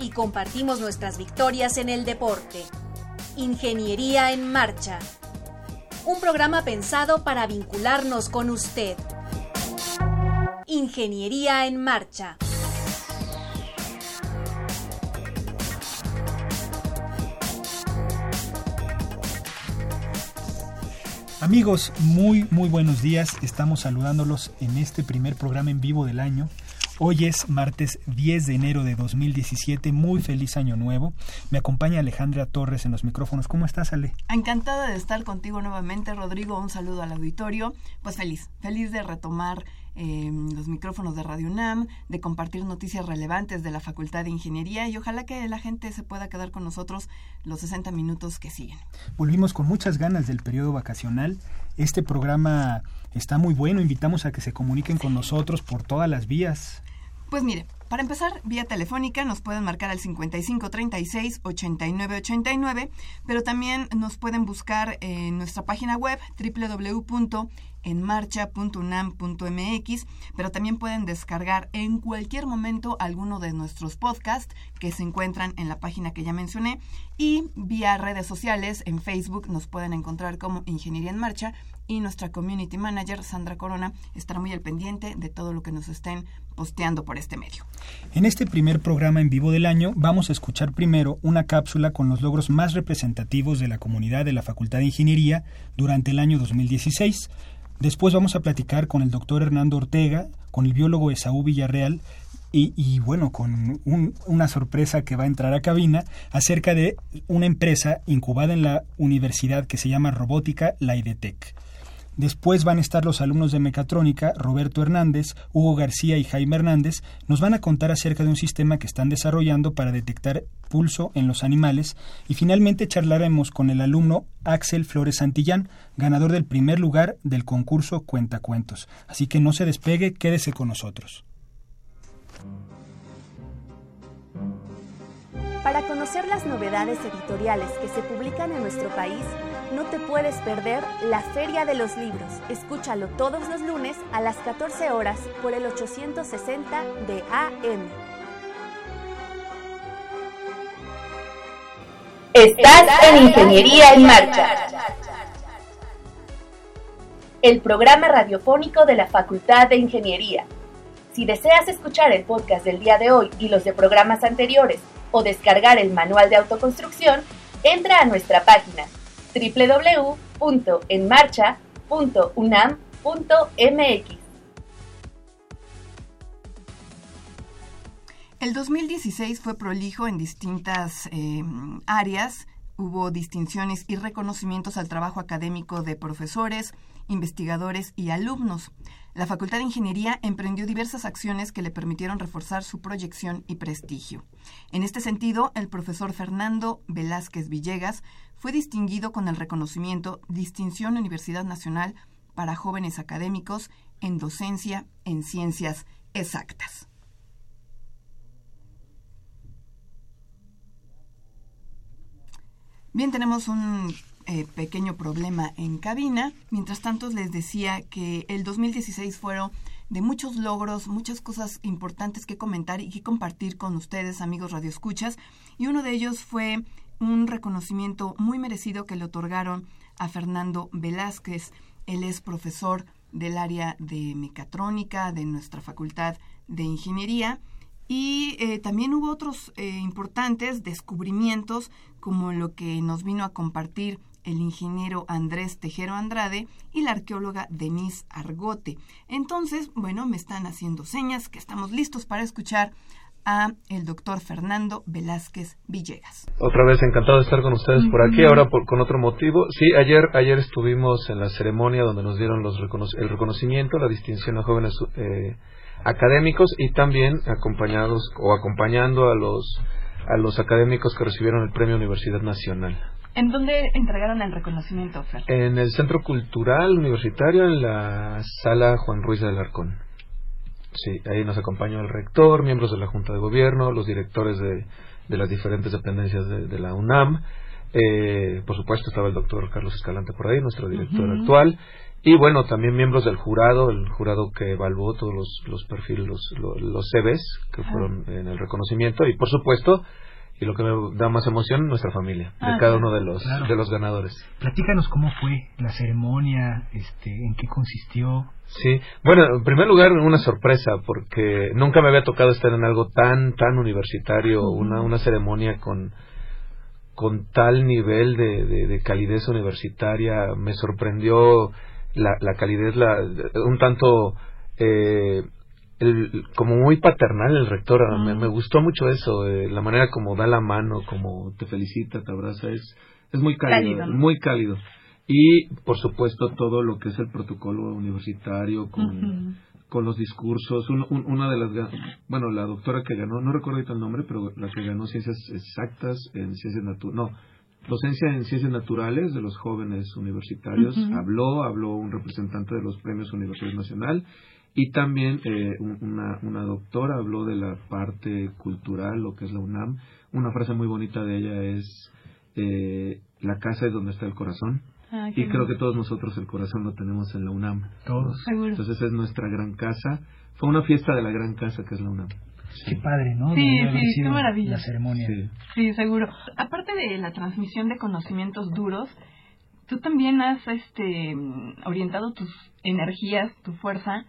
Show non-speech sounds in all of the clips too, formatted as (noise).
y compartimos nuestras victorias en el deporte. Ingeniería en Marcha. Un programa pensado para vincularnos con usted. Ingeniería en Marcha. Amigos, muy muy buenos días. Estamos saludándolos en este primer programa en vivo del año. Hoy es martes 10 de enero de 2017. Muy feliz año nuevo. Me acompaña Alejandra Torres en los micrófonos. ¿Cómo estás, Ale? Encantada de estar contigo nuevamente, Rodrigo. Un saludo al auditorio. Pues feliz, feliz de retomar eh, los micrófonos de Radio UNAM, de compartir noticias relevantes de la Facultad de Ingeniería y ojalá que la gente se pueda quedar con nosotros los 60 minutos que siguen. Volvimos con muchas ganas del periodo vacacional. Este programa está muy bueno. Invitamos a que se comuniquen con nosotros por todas las vías. Pues mire, para empezar, vía telefónica nos pueden marcar al 5536-8989, pero también nos pueden buscar en nuestra página web www en marcha.unam.mx, pero también pueden descargar en cualquier momento alguno de nuestros podcasts que se encuentran en la página que ya mencioné y vía redes sociales en Facebook nos pueden encontrar como Ingeniería en Marcha y nuestra community manager Sandra Corona estará muy al pendiente de todo lo que nos estén posteando por este medio. En este primer programa en vivo del año vamos a escuchar primero una cápsula con los logros más representativos de la comunidad de la Facultad de Ingeniería durante el año 2016. Después vamos a platicar con el doctor Hernando Ortega, con el biólogo Esaú Villarreal y, bueno, con una sorpresa que va a entrar a cabina acerca de una empresa incubada en la universidad que se llama Robótica, la IDETEC. Después van a estar los alumnos de mecatrónica, Roberto Hernández, Hugo García y Jaime Hernández, nos van a contar acerca de un sistema que están desarrollando para detectar pulso en los animales y finalmente charlaremos con el alumno Axel Flores Santillán, ganador del primer lugar del concurso Cuentacuentos. Así que no se despegue, quédese con nosotros. Para conocer las novedades editoriales que se publican en nuestro país, no te puedes perder la Feria de los Libros. Escúchalo todos los lunes a las 14 horas por el 860 de AM. Estás en Ingeniería en Marcha. El programa radiofónico de la Facultad de Ingeniería. Si deseas escuchar el podcast del día de hoy y los de programas anteriores o descargar el manual de autoconstrucción, entra a nuestra página www.enmarcha.unam.mx. El 2016 fue prolijo en distintas eh, áreas. Hubo distinciones y reconocimientos al trabajo académico de profesores, investigadores y alumnos. La Facultad de Ingeniería emprendió diversas acciones que le permitieron reforzar su proyección y prestigio. En este sentido, el profesor Fernando Velázquez Villegas fue distinguido con el reconocimiento Distinción Universidad Nacional para Jóvenes Académicos en Docencia en Ciencias Exactas. Bien, tenemos un eh, pequeño problema en cabina. Mientras tanto, les decía que el 2016 fueron de muchos logros, muchas cosas importantes que comentar y que compartir con ustedes, amigos radioescuchas. Y uno de ellos fue un reconocimiento muy merecido que le otorgaron a Fernando Velázquez. Él es profesor del área de mecatrónica de nuestra Facultad de Ingeniería. Y eh, también hubo otros eh, importantes descubrimientos como lo que nos vino a compartir el ingeniero Andrés Tejero Andrade y la arqueóloga Denise Argote. Entonces, bueno, me están haciendo señas que estamos listos para escuchar a el doctor Fernando Velázquez Villegas. Otra vez encantado de estar con ustedes por aquí, ahora con otro motivo. Sí, ayer ayer estuvimos en la ceremonia donde nos dieron los el reconocimiento, la distinción a jóvenes eh, académicos y también acompañados o acompañando a los a los académicos que recibieron el Premio Universidad Nacional. ¿En dónde entregaron el reconocimiento, Fer? En el Centro Cultural Universitario, en la sala Juan Ruiz del Arcón. Sí, ahí nos acompañó el rector, miembros de la Junta de Gobierno, los directores de, de las diferentes dependencias de, la UNAM. Eh, por supuesto estaba el doctor Carlos Escalante por ahí, nuestro director actual. Y bueno, también miembros del jurado, el jurado que evaluó todos los, los perfiles, los, los, CVs que fueron en el reconocimiento. Y por supuesto, y lo que me da más emoción, nuestra familia, de ah, cada uno de los, de los ganadores. Platícanos cómo fue la ceremonia, este, en qué consistió. Sí, bueno, en primer lugar, una sorpresa, porque nunca me había tocado estar en algo tan, tan universitario, una, una ceremonia con, con tal nivel de, de, calidez universitaria. Me sorprendió la, la calidez, la, un tanto... Eh, el, como muy paternal el rector, me, me, gustó mucho eso, eh, la manera como da la mano, como te felicita, te abraza, es, es muy cálido, muy cálido. Y, por supuesto, todo lo que es el protocolo universitario con, con los discursos. una de las, bueno, la doctora que ganó, no recuerdo ahorita el nombre, pero la que ganó ciencias exactas en ciencias naturales, no, docencia en ciencias naturales de los jóvenes universitarios, habló, habló un representante de los premios Universidad Nacional y también eh, una, una doctora habló de la parte cultural, lo que es la UNAM. Una frase muy bonita de ella es, eh, la casa es donde está el corazón. Ah, y creo que todos nosotros el corazón lo tenemos en la UNAM. Todos. Entonces es nuestra gran casa. Fue una fiesta de la gran casa que es la UNAM. Qué padre, ¿no? Sí, sí, qué maravilla. La ceremonia. Sí. seguro. Aparte de la transmisión de conocimientos duros, tú también has este orientado tus energías, tu fuerza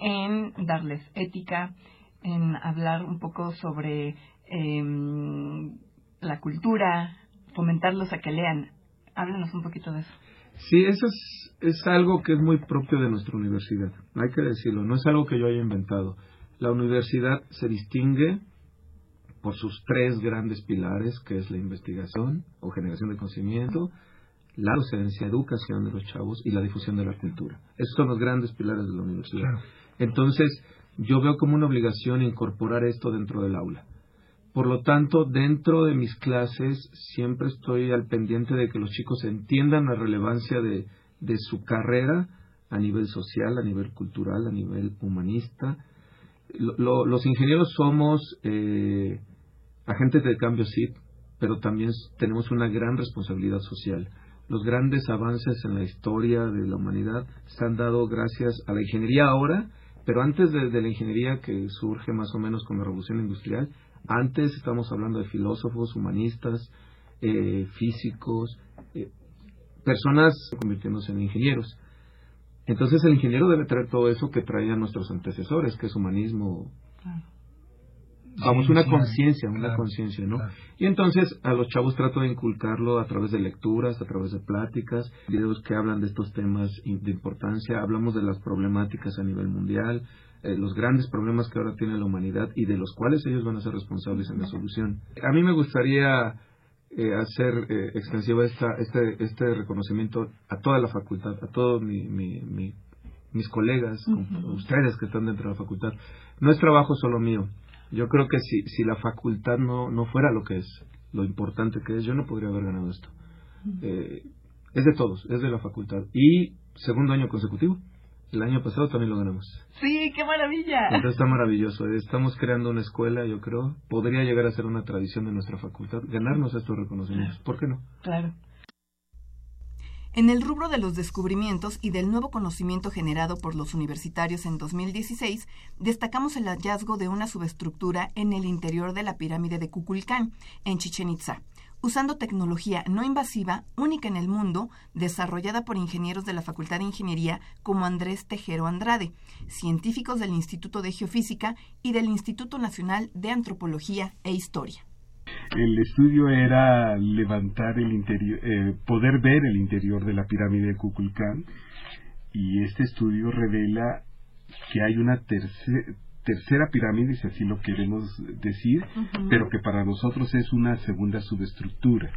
en darles ética, en hablar un poco sobre em, la cultura, fomentarlos a que lean. Háblanos un poquito de eso. Sí, eso es, es algo que es muy propio de nuestra universidad, hay que decirlo, no es algo que yo haya inventado. La universidad se distingue por sus tres grandes pilares, que es la investigación o generación de conocimiento, la docencia, educación de los chavos y la difusión de la cultura. Esos son los grandes pilares de la universidad. Entonces, yo veo como una obligación incorporar esto dentro del aula. Por lo tanto, dentro de mis clases siempre estoy al pendiente de que los chicos entiendan la relevancia de, su carrera a nivel social, a nivel cultural, a nivel humanista. los ingenieros somos eh, agentes de cambio, sí, pero también tenemos una gran responsabilidad social. Los grandes avances en la historia de la humanidad se han dado gracias a la ingeniería ahora pero antes de, la ingeniería que surge más o menos con la revolución industrial, antes estamos hablando de filósofos, humanistas, eh, físicos, eh, personas convirtiéndose en ingenieros. Entonces el ingeniero debe traer todo eso que traían nuestros antecesores, que es humanismo, vamos, una conciencia, una conciencia, ¿no? Y entonces a los chavos trato de inculcarlo a través de lecturas, a través de pláticas, videos que hablan de estos temas de importancia, hablamos de las problemáticas a nivel mundial, eh, los grandes problemas que ahora tiene la humanidad y de los cuales ellos van a ser responsables en la solución. A mí me gustaría eh, hacer eh, extensivo esta, este, este reconocimiento a toda la facultad, a todos mi, mis colegas, ustedes que están dentro de la facultad. No es trabajo solo mío, yo creo que si, si la facultad no, no fuera lo que es, lo importante que es, yo no podría haber ganado esto. Eh, es de todos, es de la facultad. Y segundo año consecutivo. El año pasado también lo ganamos. Sí, qué maravilla. Entonces está maravilloso. Estamos creando una escuela, yo creo. Podría llegar a ser una tradición de nuestra facultad. Ganarnos estos reconocimientos. ¿Por qué no? Claro. En el rubro de los descubrimientos y del nuevo conocimiento generado por los universitarios en 2016, destacamos el hallazgo de una subestructura en el interior de la pirámide de Kukulcán, en Chichen Itza, usando tecnología no invasiva, única en el mundo, desarrollada por ingenieros de la Facultad de Ingeniería como Andrés Tejero Andrade, científicos del Instituto de Geofísica y del Instituto Nacional de Antropología e Historia. El estudio era levantar el interior, eh, poder ver el interior de la pirámide de Kukulcán y este estudio revela que hay una tercera pirámide, si así lo queremos decir, pero que para nosotros es una segunda subestructura.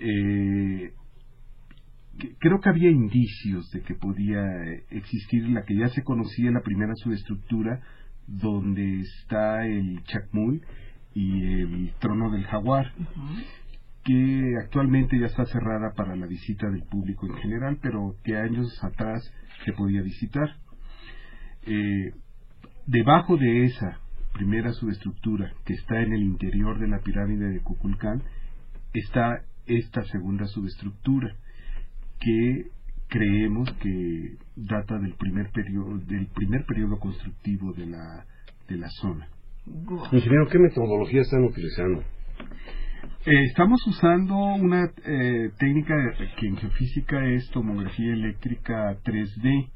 Eh, creo que había indicios de que podía existir la que ya se conocía la primera subestructura, donde está el Chacmul, y el Trono del Jaguar, que actualmente ya está cerrada para la visita del público en general, pero que años atrás se podía visitar. Eh, debajo de esa primera subestructura que está en el interior de la pirámide de Kukulcán está esta segunda subestructura que creemos que data del primer periodo del primer periodo constructivo de la de la zona. Ingeniero, ¿qué metodología están utilizando? Eh, estamos usando una eh, técnica que en geofísica es tomografía eléctrica 3D.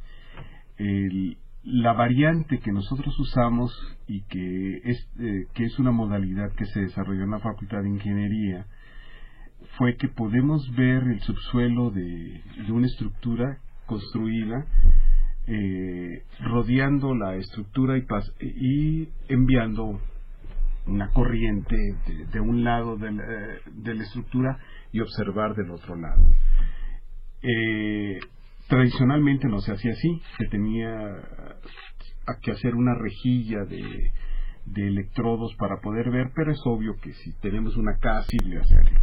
la variante que nosotros usamos y que es, eh, que es una modalidad que se desarrolló en la Facultad de Ingeniería fue que podemos ver el subsuelo de, una estructura construida rodeando la estructura y, enviando una corriente de, un lado de la, estructura y observar del otro lado. Eh, tradicionalmente no se hacía así, se tenía que hacer una rejilla de, electrodos para poder ver, pero es obvio que si tenemos una casa, de hacerlo.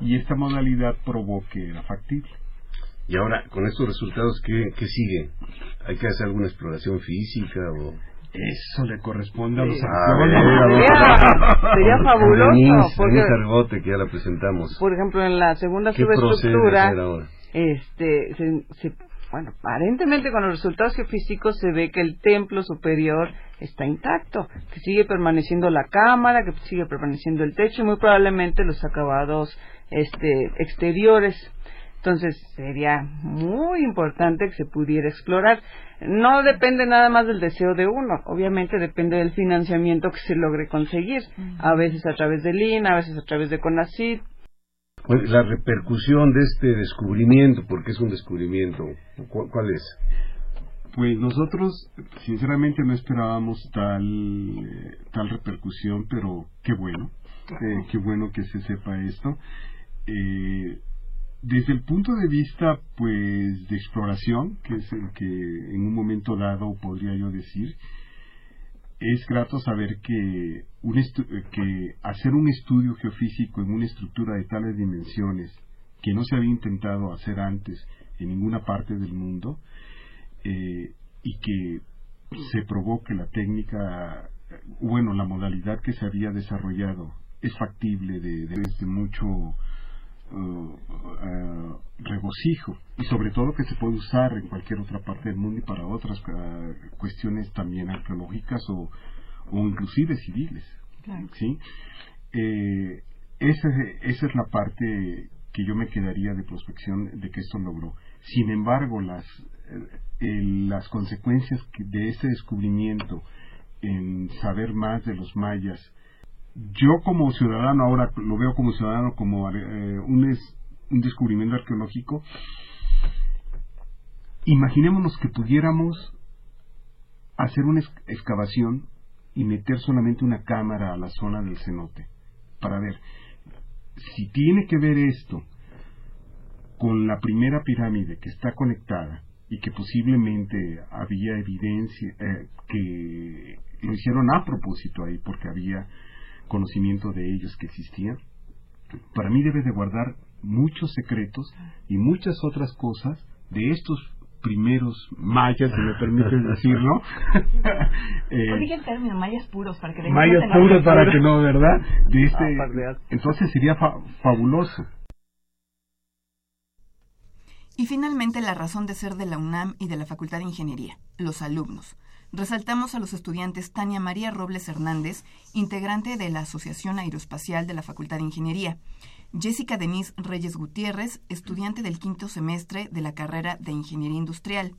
Y esta modalidad probó que era factible. Y ahora, con estos resultados, ¿qué, qué sigue? ¿Hay que hacer alguna exploración física o...? Eso le corresponde a los sería, fabuloso. porque, que ya la presentamos. Por ejemplo, en la segunda subestructura, este, se, bueno, aparentemente con los resultados geofísicos se ve que el templo superior está intacto, que sigue permaneciendo la cámara, que sigue permaneciendo el techo y muy probablemente los acabados este, exteriores. Entonces sería muy importante que se pudiera explorar no depende nada más del deseo de uno, obviamente depende del financiamiento que se logre conseguir, a veces a través del IN, a veces a través de CONACYT. La repercusión de este descubrimiento, porque es un descubrimiento, ¿cuál es? Pues nosotros, sinceramente, no esperábamos tal, tal repercusión, pero qué bueno, eh, qué bueno que se sepa esto. Eh, desde el punto de vista pues de exploración, que es el que en un momento dado podría yo decir, es grato saber que, un que hacer un estudio geofísico en una estructura de tales dimensiones que no se había intentado hacer antes en ninguna parte del mundo eh, y que se probó que la técnica, bueno, la modalidad que se había desarrollado es factible de, desde mucho uh, regocijo. Y sobre todo que se puede usar en cualquier otra parte del mundo y para otras uh, cuestiones también arqueológicas o, o inclusive civiles. Sí eh, esa, esa es la parte que yo me quedaría de prospección de que esto logró. Sin embargo las eh, las consecuencias de ese descubrimiento en saber más de los mayas yo como ciudadano ahora lo veo como ciudadano como eh, un, descubrimiento arqueológico imaginémonos que pudiéramos hacer una excavación y meter solamente una cámara a la zona del cenote para ver. Si tiene que ver esto con la primera pirámide que está conectada y que posiblemente había evidencia eh, que lo hicieron a propósito ahí porque había conocimiento de ellos que existía, para mí debe de guardar muchos secretos y muchas otras cosas de estos primeros mayas, si me permiten (laughs) decirlo. (laughs) eh, el término, mayas puros, para que Mayas puros para que no, ¿verdad? De este, entonces sería fabuloso. Y finalmente la razón de ser de la UNAM y de la Facultad de Ingeniería, los alumnos resaltamos a los estudiantes Tania María Robles Hernández, integrante de la Asociación Aeroespacial de la Facultad de Ingeniería, Jessica Denise Reyes Gutiérrez, estudiante del quinto semestre de la carrera de Ingeniería Industrial,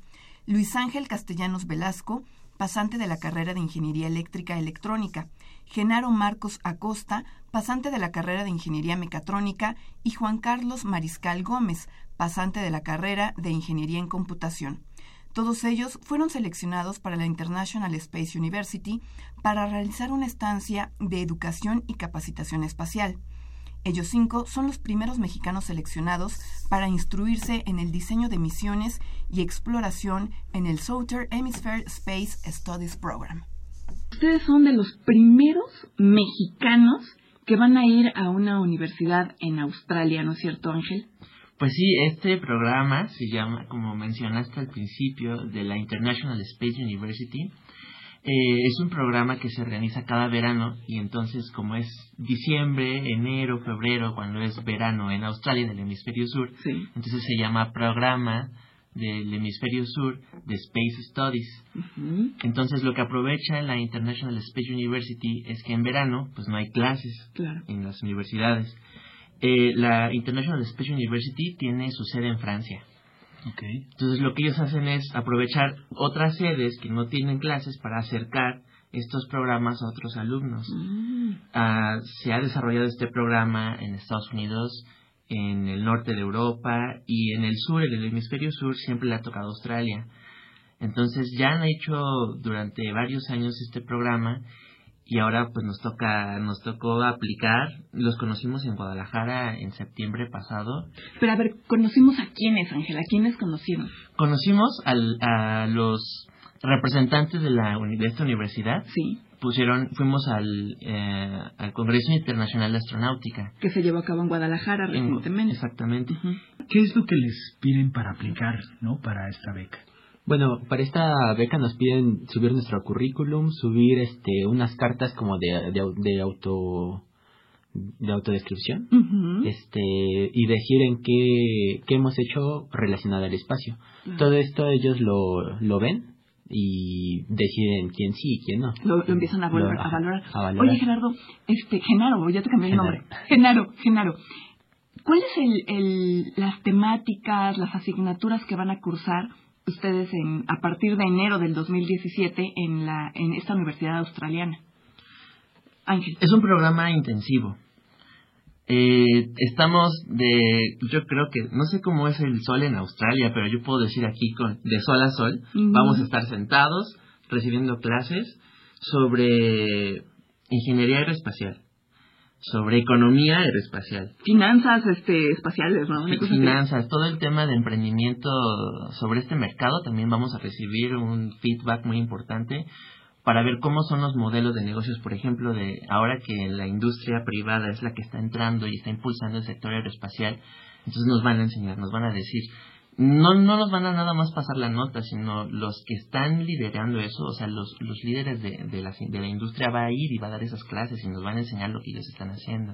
Luis Ángel Castellanos Velasco, pasante de la carrera de Ingeniería Eléctrica Electrónica, Genaro Marcos Acosta, pasante de la carrera de Ingeniería Mecatrónica, y Juan Carlos Mariscal Gómez, pasante de la carrera de Ingeniería en Computación. Todos ellos fueron seleccionados para la International Space University para realizar una estancia de educación y capacitación espacial. Ellos cinco son los primeros mexicanos seleccionados para instruirse en el diseño de misiones y exploración en el Southern Hemisphere Space Studies Program. Ustedes son de los primeros mexicanos que van a ir a una universidad en Australia, ¿no es cierto, Ángel? Pues sí, este programa se llama, como mencionaste al principio, de la International Space University. Eh, es un programa que se organiza cada verano y entonces como es diciembre, enero, febrero, cuando es verano en Australia, en el hemisferio sur, entonces se llama programa del hemisferio sur de Space Studies. Entonces lo que aprovecha la International Space University es que en verano pues no hay clases en las universidades. Eh, la International Space University tiene su sede en Francia. Entonces lo que ellos hacen es aprovechar otras sedes que no tienen clases para acercar estos programas a otros alumnos. Mm. Ah, se ha desarrollado este programa en Estados Unidos, en el norte de Europa y en el sur, en el hemisferio sur, siempre le ha tocado Australia. Entonces ya han hecho durante varios años este programa y ahora pues nos toca nos tocó aplicar. Los conocimos en Guadalajara en septiembre pasado. Pero a ver conocimos a quiénes Ángela quiénes conocimos conocimos al, a los representantes de la de esta universidad. Sí. Pusieron fuimos al eh, al Congreso Internacional de Astronáutica. Que se llevó a cabo en Guadalajara recientemente. exactamente. Qué es lo que les piden para aplicar no para esta beca bueno, para esta beca nos piden subir nuestro currículum, subir este unas cartas como de, de, auto de autodescripción este y decir en qué, qué hemos hecho relacionado al espacio. Todo esto ellos lo, lo ven y deciden quién sí y quién no. Lo, empiezan a, valorar. Oye, Gerardo, este, Genaro, ya te cambié el nombre. Genaro, Genaro. ¿Cuáles el, el, las temáticas, las asignaturas que van a cursar ustedes en, a partir de enero del 2017 en, la, en esta universidad australiana? Ángel. Es un programa intensivo. Eh, estamos de, yo creo que, no sé cómo es el sol en Australia, pero yo puedo decir aquí con, de sol a sol, vamos a estar sentados recibiendo clases sobre ingeniería aeroespacial sobre economía aeroespacial. Finanzas este, espaciales, ¿no? Finanzas, todo el tema de emprendimiento sobre este mercado, también vamos a recibir un feedback muy importante para ver cómo son los modelos de negocios, por ejemplo, de ahora que la industria privada es la que está entrando y está impulsando el sector aeroespacial, entonces nos van a enseñar, nos van a decir no, no nos van a nada más pasar la nota, sino los que están liderando eso, o sea, los, los líderes de, de, la, de la industria va a ir y va a dar esas clases y nos van a enseñar lo que ellos están haciendo.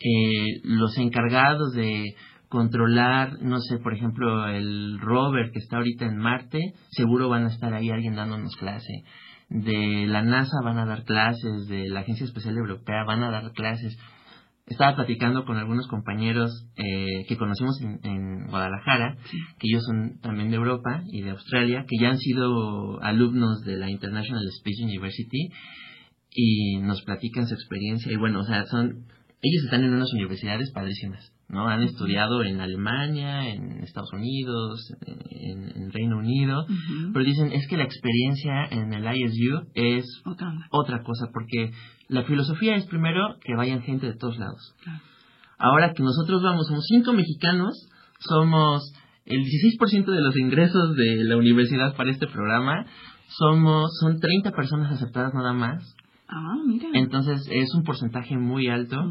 Eh, los encargados de controlar, no sé, por ejemplo, el rover que está ahorita en Marte, seguro van a estar ahí alguien dándonos clase. De la NASA van a dar clases, de la Agencia Espacial Europea van a dar clases estaba platicando con algunos compañeros eh, que conocimos en, Guadalajara, que ellos son también de Europa y de Australia, que ya han sido alumnos de la International Space University y nos platican su experiencia. Y bueno, o sea, son ellos están en unas universidades padrísimas, ¿no? Han estudiado en Alemania, en Estados Unidos, en, Reino Unido, pero dicen es que la experiencia en el ISU es otra cosa, porque la filosofía es primero que vayan gente de todos lados. Ahora que nosotros vamos, somos cinco mexicanos, somos el 16% de los ingresos de la universidad para este programa, somos, son 30 personas aceptadas nada más. Ah, mira. Entonces es un porcentaje muy alto.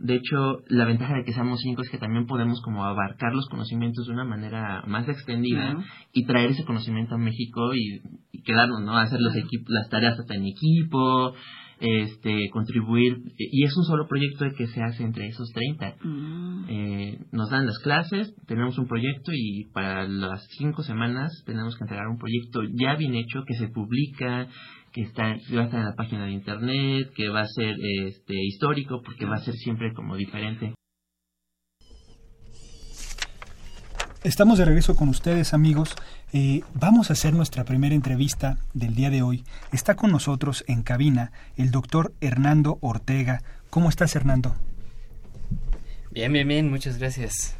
De hecho, la ventaja de que seamos cinco es que también podemos como abarcar los conocimientos de una manera más extendida y traer ese conocimiento a México y, quedarnos, ¿no? Hacer los las tareas hasta en equipo, este, contribuir, y es un solo proyecto que se hace entre esos 30. Mm. Eh, nos dan las clases, tenemos un proyecto y para las cinco semanas tenemos que entregar un proyecto ya bien hecho que se publica, que está va a estar en la página de internet, que va a ser este histórico porque va a ser siempre como diferente. Estamos de regreso con ustedes, amigos. Eh, vamos a hacer nuestra primera entrevista del día de hoy. Está con nosotros en cabina el doctor Hernando Ortega. ¿Cómo estás, Hernando? Bien, bien, bien, muchas gracias.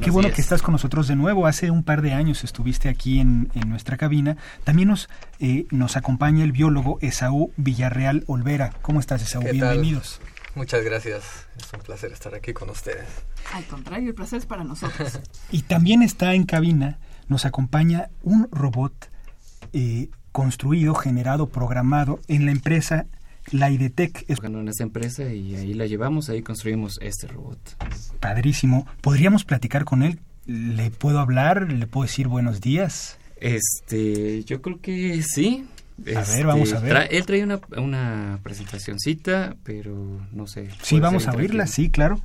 Qué bueno que estás con nosotros de nuevo. Hace un par de años estuviste aquí en, nuestra cabina. También nos, eh, nos acompaña el biólogo Esaú Villarreal Olvera. ¿Cómo estás, Esaú? Bienvenidos. Muchas gracias. Es un placer estar aquí con ustedes. Al contrario, el placer es para nosotros. (laughs) y también está en cabina, nos acompaña un robot eh, construido, generado, programado en la empresa la IDETEC. En esta empresa y ahí la llevamos, ahí construimos este robot. Padrísimo. ¿Podríamos platicar con él? ¿Le puedo hablar? ¿Le puedo decir buenos días? Este, yo creo que sí. A ver, vamos a este, ver. él trae una, una presentacioncita, pero no sé. Sí, vamos a oírla, sí, claro.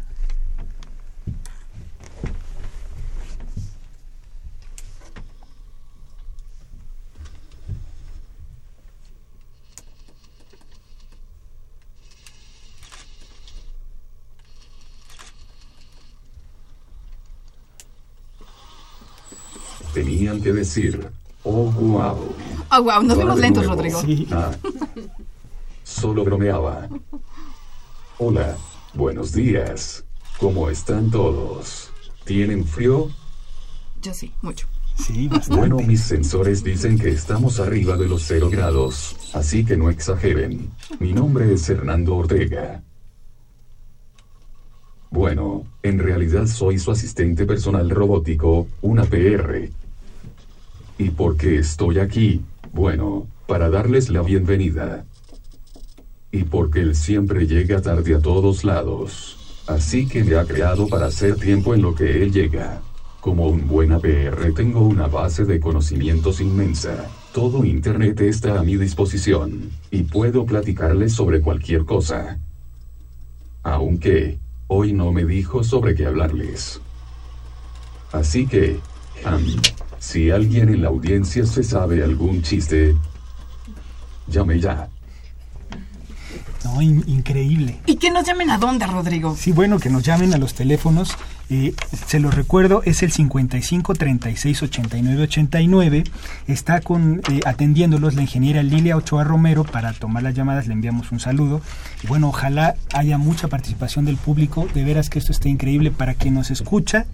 Tenían que decir, oh wow. Oh wow, nos vemos lentos, Rodrigo. Ah, solo bromeaba. Hola, buenos días. ¿Cómo están todos? ¿Tienen frío? Yo sí, mucho. Sí, bastante. Bueno, mis sensores dicen que estamos arriba de los cero grados, así que no exageren. Mi nombre es Hernando Ortega. Bueno, en realidad soy su asistente personal robótico, una PR. ¿Y por qué estoy aquí? Bueno, para darles la bienvenida. Y porque él siempre llega tarde a todos lados. Así que me ha creado para hacer tiempo en lo que él llega. Como un buen APR tengo una base de conocimientos inmensa. Todo Internet está a mi disposición. Y puedo platicarles sobre cualquier cosa. Aunque, hoy no me dijo sobre qué hablarles. Así que, am, si alguien en la audiencia se sabe algún chiste, llame ya. No, in- increíble. ¿Y que nos llamen a dónde, Rodrigo? Sí, bueno, que nos llamen a los teléfonos. eh, se los recuerdo, es el 55 36 89 89. Está con eh, atendiéndolos la ingeniera Lilia Ochoa Romero. Para tomar las llamadas le enviamos un saludo. Y bueno, ojalá haya mucha participación del público. De veras que esto está increíble para quien nos escucha.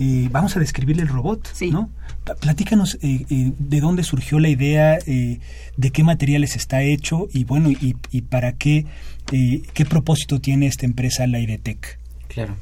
Eh, vamos a describirle el robot, ¿no? Pa- Platícanos eh, eh, de dónde surgió la idea, eh, de qué materiales está hecho y bueno, y, y para qué, eh, qué propósito tiene esta empresa, la IDETEC. Claro.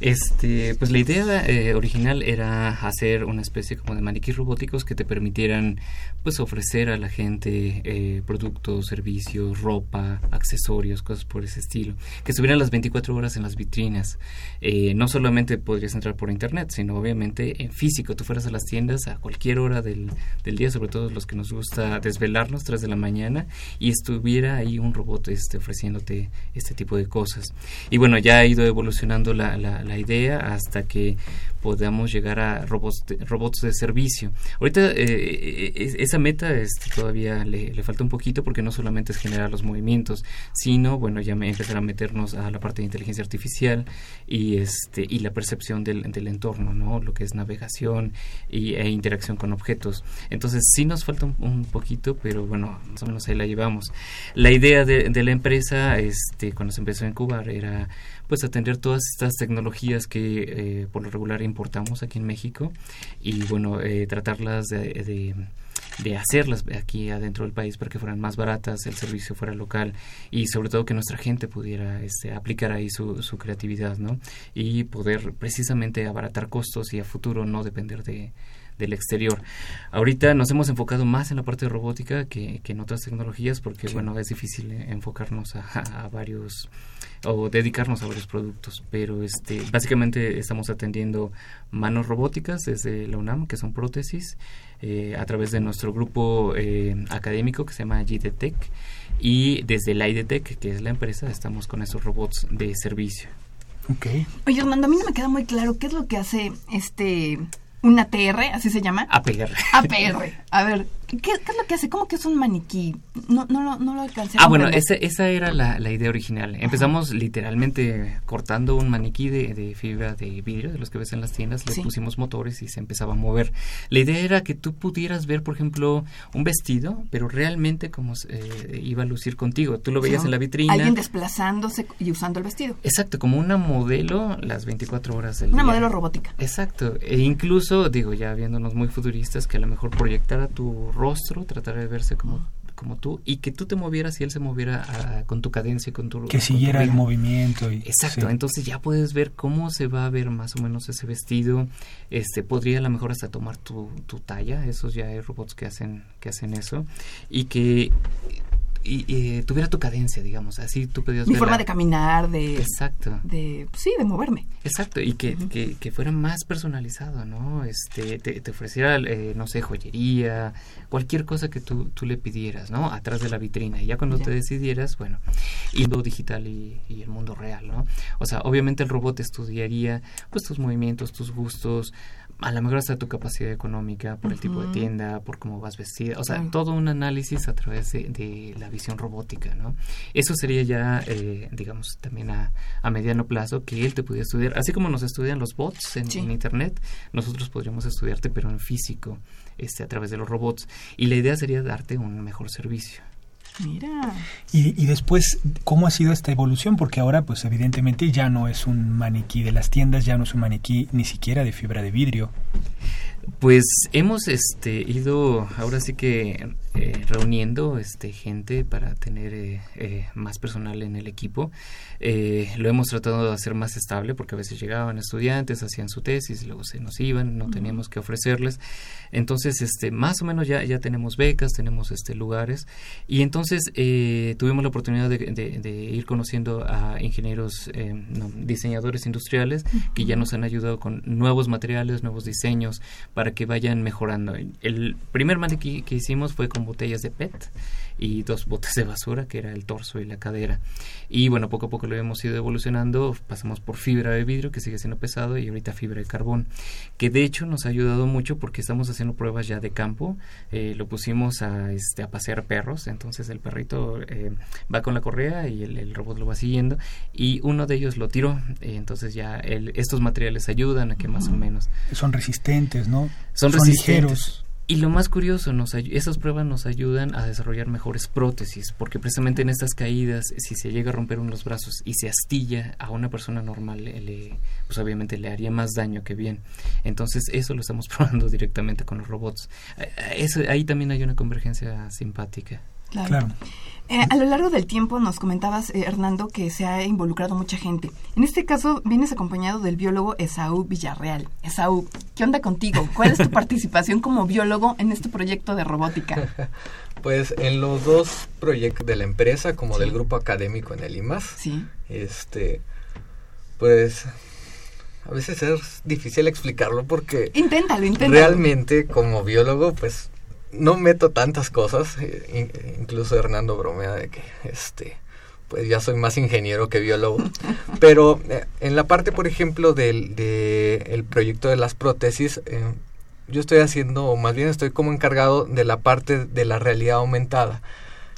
Este, pues la idea eh, original era hacer una especie como de maniquís robóticos que te permitieran pues ofrecer a la gente eh, productos, servicios, ropa, accesorios, cosas por ese estilo, que estuvieran las 24 horas en las vitrinas. Eh, no solamente podrías entrar por internet, sino obviamente en físico. Tú fueras a las tiendas a cualquier hora del, del día, sobre todo los que nos gusta desvelarnos 3 de la mañana, y estuviera ahí un robot este, ofreciéndote este tipo de cosas. Y bueno, ya ha ido evolucionando la, la, idea hasta que podamos llegar a robots de, robots de servicio. Ahorita eh, es- esa meta este, todavía le, le falta un poquito porque no solamente es generar los movimientos, sino bueno ya empezar a meternos a la parte de inteligencia artificial y este y la percepción del, del entorno, ¿no? Lo que es navegación y, e interacción con objetos. Entonces sí nos falta un, poquito, pero bueno más o menos ahí la llevamos. La idea de, de la empresa, este cuando se empezó a incubar era pues atender todas estas tecnologías que eh, por lo regular importamos aquí en México y bueno eh, tratarlas de, de, de hacerlas aquí adentro del país para que fueran más baratas el servicio fuera local y sobre todo que nuestra gente pudiera este, aplicar ahí su, su creatividad no y poder precisamente abaratar costos y a futuro no depender de del exterior. Ahorita nos hemos enfocado más en la parte de robótica que, que en otras tecnologías porque, bueno, es difícil eh, enfocarnos a, a varios o dedicarnos a varios productos, pero este básicamente estamos atendiendo manos robóticas desde la UNAM, que son prótesis, eh, a través de nuestro grupo eh, académico que se llama GDTech y desde la IDTech, que es la empresa, estamos con esos robots de servicio. Okay. Oye, Armando, a mí no me queda muy claro qué es lo que hace este un ATR, así se llama. APR. APR. A ver, ¿qué, qué es lo que hace? ¿Cómo que es un maniquí? No, no, lo- no lo alcancé Ah, bueno, esa, esa era la, la idea original. Empezamos literalmente cortando un maniquí de, de fibra de vidrio, de los que ves en las tiendas, le Sí. pusimos motores y se empezaba a mover. La idea era que tú pudieras ver, por ejemplo, un vestido, pero realmente como eh, iba a lucir contigo. Tú lo veías Sí. en la vitrina. Alguien desplazándose y usando el vestido. Exacto, como una modelo las 24 horas del Una día. modelo robótica. Exacto, e incluso, digo, ya viéndonos muy futuristas, que a lo mejor proyectara tu rostro, tratar de verse como como tú y que tú te movieras y él se moviera ah, con tu cadencia y con tu que siguiera el movimiento y, exacto entonces ya puedes ver cómo se va a ver más o menos ese vestido este podría a lo mejor hasta tomar tu, tu talla esos ya hay robots que hacen que hacen eso y que y, tuviera tu cadencia, digamos, así tú podías Mi forma de caminar, de... Exacto. De, sí, de moverme. Exacto, y que, que, fuera más personalizado, ¿no? Este, te, ofreciera, eh, no sé, joyería, cualquier cosa que tú, tú le pidieras, ¿no? Atrás de la vitrina. Y ya cuando te decidieras, bueno, y lo digital y, y, el mundo real, ¿no? O sea, obviamente el robot estudiaría, pues, tus movimientos, tus gustos, a lo mejor hasta tu capacidad económica, por el tipo de tienda, por cómo vas vestida, o sea, todo un análisis a través de, la visión robótica, ¿no? Eso sería ya, eh, digamos, también a, a, mediano plazo que él te pudiera estudiar, así como nos estudian los bots en, Internet, nosotros podríamos estudiarte, pero en físico, este, a través de los robots, y la idea sería darte un mejor servicio. Mira. Y, y, después, ¿cómo ha sido esta evolución? Porque ahora, pues evidentemente ya no es un maniquí de las tiendas, ya no es un maniquí ni siquiera de fibra de vidrio. Pues hemos este, ido, ahora sí que eh, reuniendo este, gente para tener eh, eh, más personal en el equipo. lo hemos tratado de hacer más estable porque a veces llegaban estudiantes, hacían su tesis, luego se nos iban, no teníamos que ofrecerles. Entonces, este, más o menos ya, ya tenemos becas, tenemos este, lugares y entonces tuvimos la oportunidad de, ir conociendo a ingenieros, diseñadores industriales que ya nos han ayudado con nuevos materiales, nuevos diseños para que vayan mejorando. El primer maniquí que hicimos fue con botellas de PET y dos (laughs) botes de basura, que era el torso y la cadera. Y bueno, poco a poco lo hemos ido evolucionando, pasamos por fibra de vidrio, que sigue siendo pesado, y ahorita fibra de carbón, que de hecho nos ha ayudado mucho porque estamos haciendo pruebas ya de campo, eh, lo pusimos a, este, a pasear perros, entonces el perrito eh, va con la correa y el, robot lo va siguiendo, y uno de ellos lo tiró, entonces ya estos materiales ayudan a que más o menos... Son resistentes, ¿no? Son, resistentes. Y lo más curioso, nos esas pruebas nos ayudan a desarrollar mejores prótesis, porque precisamente en estas caídas, si se llega a romper uno de los brazos y se astilla a una persona normal, le, pues obviamente le haría más daño que bien. Entonces eso lo estamos (laughs) probando directamente con los robots. Eh, eso, ahí también hay una convergencia simpática. Claro. Eh, a lo largo del tiempo nos comentabas, eh, Hernando, que se ha involucrado mucha gente. En este caso vienes acompañado del biólogo Esaú Villarreal. Esaú, ¿qué onda contigo? ¿Cuál es tu (laughs) participación como biólogo en este proyecto de robótica? (laughs) Pues en los dos proyectos de la empresa como del grupo académico en el IMAS. Sí. Este, pues a veces es difícil explicarlo porque... Inténtalo, inténtalo. Realmente como biólogo pues no meto tantas cosas, eh, incluso Hernando bromea de que este pues ya soy más ingeniero que biólogo, (laughs) pero eh, en la parte, por ejemplo, del de el proyecto de las prótesis, eh, yo estoy haciendo, o más bien estoy como encargado de la parte de la realidad aumentada,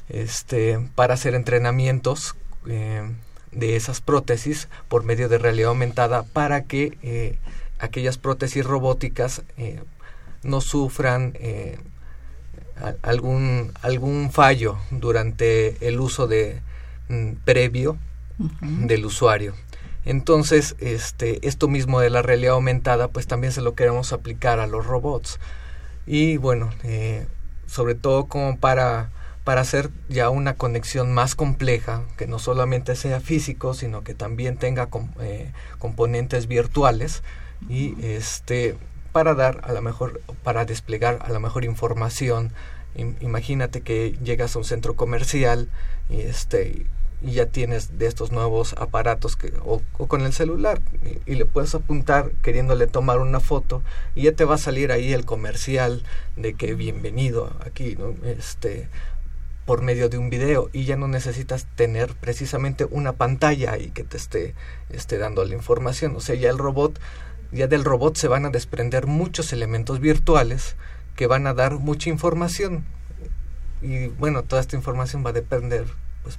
este, para hacer entrenamientos de esas prótesis por medio de realidad aumentada para que aquellas prótesis robóticas no sufran algún, algún fallo durante el uso de mm, previo del usuario. Entonces, este, esto mismo de la realidad aumentada, pues también se lo queremos aplicar a los robots. Y bueno, eh, sobre todo como para, para hacer ya una conexión más compleja, que no solamente sea físico, sino que también tenga eh, componentes virtuales. Y este, para dar a la mejor, para desplegar a la mejor información. imagínate que llegas a un centro comercial y este y ya tienes de estos nuevos aparatos que, o, con el celular y, le puedes apuntar queriéndole tomar una foto y ya te va a salir ahí el comercial de que bienvenido aquí ¿no? este por medio de un video y ya no necesitas tener precisamente una pantalla y que te esté, esté dando la información o sea ya el robot ya del robot se van a desprender muchos elementos virtuales que van a dar mucha información. Y bueno, toda esta información va a depender pues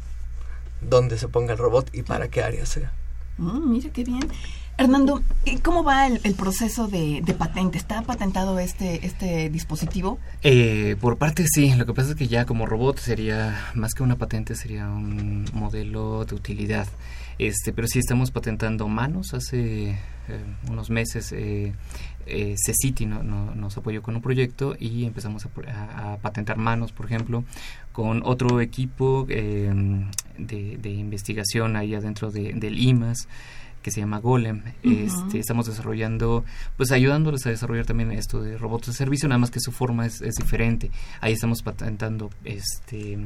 dónde se ponga el robot y para qué área sea. Mm, mira qué bien. Hernando, ¿cómo va el, proceso de, patente? ¿Está patentado este, este dispositivo? Eh, por parte sí, lo que pasa es que ya como robot sería, más que una patente, sería un modelo de utilidad. Este, pero sí estamos patentando manos. Hace eh, unos meses eh, eh CECITI nos apoyó con un proyecto y empezamos a, patentar manos, por ejemplo, con otro equipo de, de, investigación ahí adentro del IMAS que se llama Golem. este, estamos desarrollando, pues ayudándoles a desarrollar también esto de robots de servicio, nada más que su forma es, diferente. Ahí estamos patentando este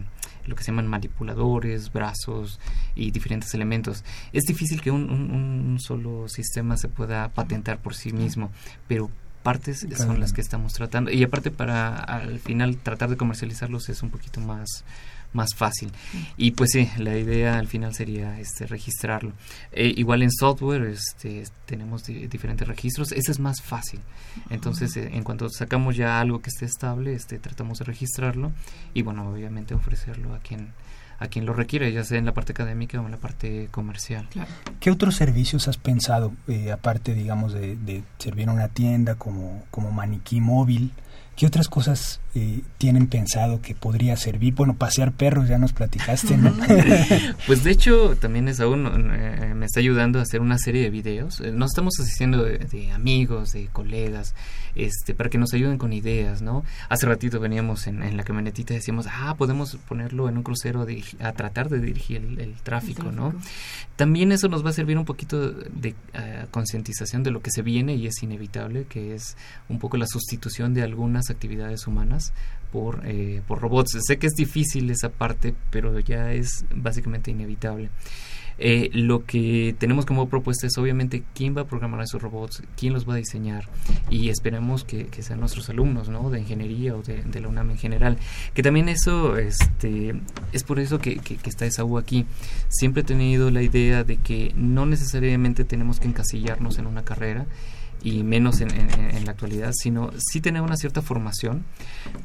lo que se llaman manipuladores, brazos y diferentes elementos. Es difícil que un, un, solo sistema se pueda patentar por sí mismo, pero partes son las que estamos tratando y aparte para al final tratar de comercializarlos es un poquito más más fácil. Y pues sí, la idea al final sería este registrarlo. Eh, igual en software este, tenemos diferentes registros, ese es más fácil. Entonces, eh, en cuanto sacamos ya algo que esté estable, este, tratamos de registrarlo y bueno, obviamente ofrecerlo a quien a quien lo requiere, ya sea en la parte académica o en la parte comercial. ¿Qué otros servicios has pensado, eh, aparte, digamos, de, de, servir a una tienda como, como maniquí móvil? ¿Qué otras cosas eh, tienen pensado que podría servir? Bueno, pasear perros, ya nos platicaste, ¿no? (laughs) pues de hecho, también es aún, eh, me está ayudando a hacer una serie de videos. Eh, nos estamos asistiendo de, amigos, de colegas, este, para que nos ayuden con ideas, ¿no? Hace ratito veníamos en, la camionetita y decíamos, ah, podemos ponerlo en un crucero a, tratar de dirigir el, tráfico, ¿no? También eso nos va a servir un poquito de concientización de lo que se viene y es inevitable, que es un poco la sustitución de algunas actividades humanas por, eh, por robots. Sé que es difícil esa parte, pero ya es básicamente inevitable. Eh, lo que tenemos como propuesta es obviamente quién va a programar esos robots, quién los va a diseñar y esperemos que, sean nuestros alumnos ¿no? de ingeniería o de, la UNAM en general. Que también eso este, es por eso que, que, que está U aquí. Siempre he tenido la idea de que no necesariamente tenemos que encasillarnos en una carrera y menos en, en, la actualidad, sino sí tener una cierta formación,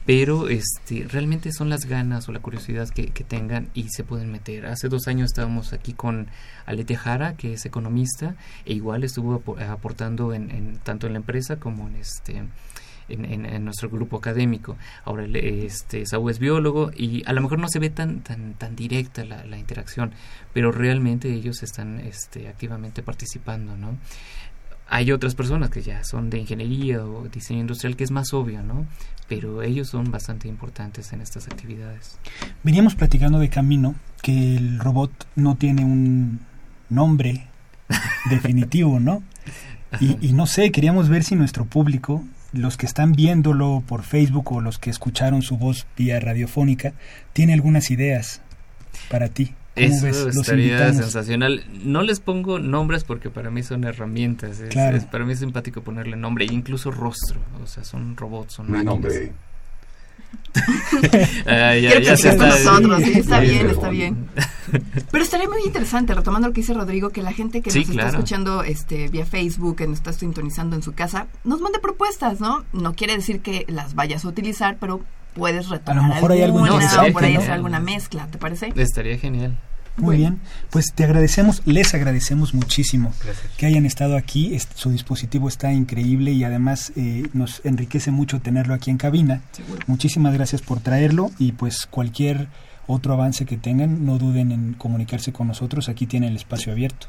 pero este, realmente son las ganas o la curiosidad que, tengan y se pueden meter. Hace dos años estábamos aquí con Alete Jara, que es economista, e igual estuvo aportando en, tanto en la empresa como en este en, en, nuestro grupo académico. Ahora este Saúl es biólogo y a lo mejor no se ve tan tan tan directa la, la interacción, pero realmente ellos están este, activamente participando, ¿no? Hay otras personas que ya son de ingeniería o diseño industrial que es más obvio, ¿no? Pero ellos son bastante importantes en estas actividades. Veníamos platicando de camino que el robot no tiene un nombre (laughs) definitivo, ¿no? Y, y, no sé, queríamos ver si nuestro público, los que están viéndolo por Facebook o los que escucharon su voz vía radiofónica, tiene algunas ideas para ti. Eso estaría sensacional. No les pongo nombres porque para mí son herramientas. Es, para mí es simpático ponerle nombre, e incluso rostro. O sea, son robots, son máquinas. Nombre. (laughs) ah, ya, ya se está, nosotros, sí, está bien, está bien. (laughs) Pero estaría muy interesante, retomando lo que dice Rodrigo, que la gente que nos está escuchando este, vía Facebook, que nos está sintonizando en su casa, nos mande propuestas, ¿no? No quiere decir que las vayas a utilizar, pero puedes retomar a lo mejor hay alguna, o por ahí hacer alguna mezcla, ¿te parece? Estaría genial. Muy bien, pues te agradecemos, les agradecemos muchísimo que hayan estado aquí. su dispositivo está increíble y además eh, nos enriquece mucho tenerlo aquí en cabina. Muchísimas gracias por traerlo y pues cualquier otro avance que tengan, no duden en comunicarse con nosotros. Aquí tiene el espacio abierto.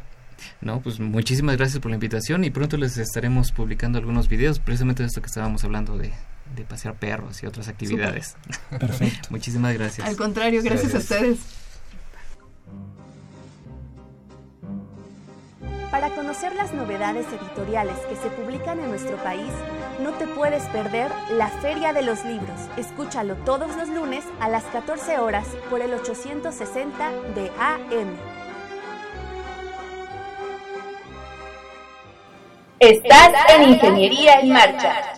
No, pues muchísimas gracias por la invitación y pronto les estaremos publicando algunos videos, precisamente de esto que estábamos hablando de, pasear perros y otras actividades. Perfecto. (laughs) muchísimas gracias. Al contrario, gracias. a ustedes. Para conocer las novedades editoriales que se publican en nuestro país, no te puedes perder la Feria de los Libros. Escúchalo todos los lunes a las 14 horas por el 860 de AM. Estás en Ingeniería en Marcha.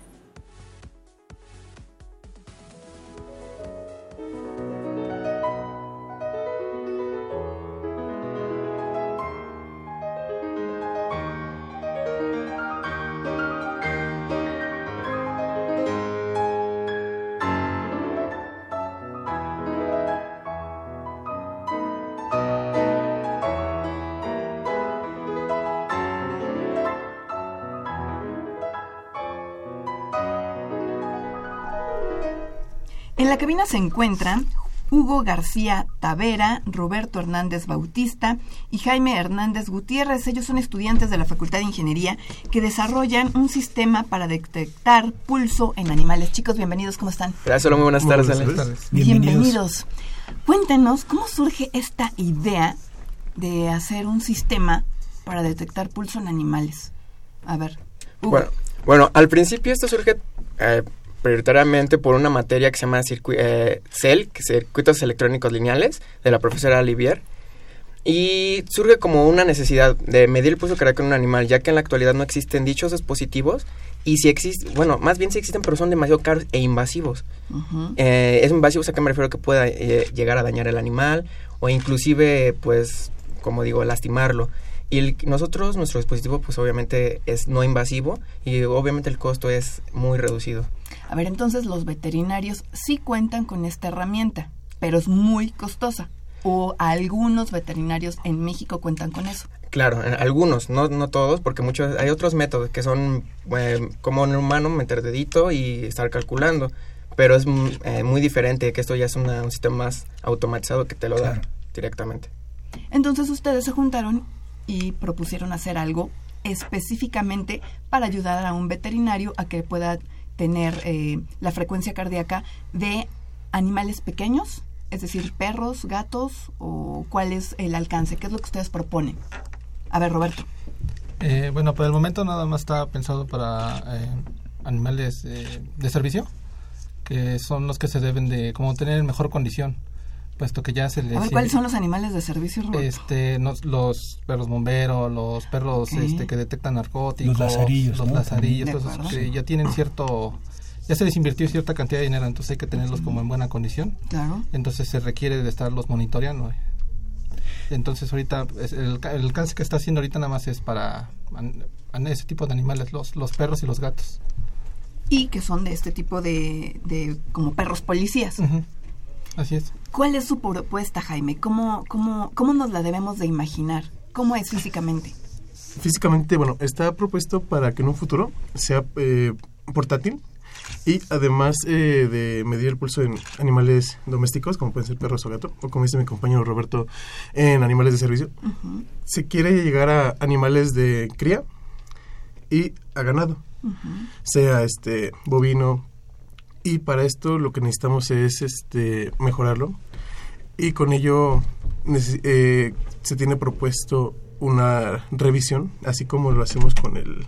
la cabina se encuentran Hugo García Tavera, Roberto Hernández Bautista y Jaime Hernández Gutiérrez. Ellos son estudiantes de la Facultad de Ingeniería que desarrollan un sistema para detectar pulso en animales. Chicos, bienvenidos, ¿cómo están? Gracias, muy buenas tardes. Buenas tardes. Bienvenidos. Cuéntenos, ¿cómo surge esta idea de hacer un sistema para detectar pulso en animales? A ver. Bueno, bueno, al principio esto surge eh, prioritariamente por una materia que se llama eh, CEL, que Circuitos Electrónicos Lineales, de la profesora Olivier. Y surge como una necesidad de medir el pulso cardíaco en un animal, ya que en la actualidad no existen dichos dispositivos y si existen, bueno, más bien si existen, pero son demasiado caros e invasivos. Eh, es invasivo, ¿a qué me refiero? Que pueda eh, llegar a dañar el animal o inclusive, pues, como digo, lastimarlo. Y nosotros, nuestro dispositivo, pues obviamente es no invasivo y obviamente el costo es muy reducido. A ver, entonces los veterinarios sí cuentan con esta herramienta, pero es muy costosa. ¿O algunos veterinarios en México cuentan con eso? Claro, algunos, no, no todos, porque muchos hay otros métodos que son eh, como en un humano meter dedito y estar calculando, pero es eh, muy diferente, que esto ya es un sistema más automatizado que te lo da directamente. Entonces ustedes se juntaron y propusieron hacer algo específicamente para ayudar a un veterinario a que pueda tener eh, la frecuencia cardíaca de animales pequeños, es decir, perros, gatos, o cuál es el alcance, qué es lo que ustedes proponen. A ver, Roberto. Eh, bueno, por el momento nada más está pensado para eh, animales de servicio, que son los que se deben de como tener en mejor condición puesto que ya se les... ¿cuáles son los animales de servicio, Este, los perros bomberos, los perros este, que detectan narcóticos, los lazarillos, los lazarillos, que ya tienen cierto... Ya se les invirtió cierta cantidad de dinero, entonces hay que tenerlos como en buena condición. Claro. Entonces se requiere de estarlos monitoreando. Entonces ahorita el, el alcance que está haciendo ahorita nada más es para ese tipo de animales, los, los perros y los gatos. Y que son de este tipo de, de como perros policías. Así es. ¿Cuál es su propuesta, Jaime? ¿Cómo, cómo, cómo nos la debemos de imaginar? ¿Cómo es físicamente? Físicamente, bueno, está propuesto para que en un futuro sea eh, portátil y además eh, de medir el pulso en animales domésticos, como pueden ser perros o gatos, o como dice mi compañero Roberto, en animales de servicio, se quiere llegar a animales de cría y a ganado, sea este bovino, y para esto lo que necesitamos es este mejorarlo. Y con ello eh, se tiene propuesto una revisión así como lo hacemos con el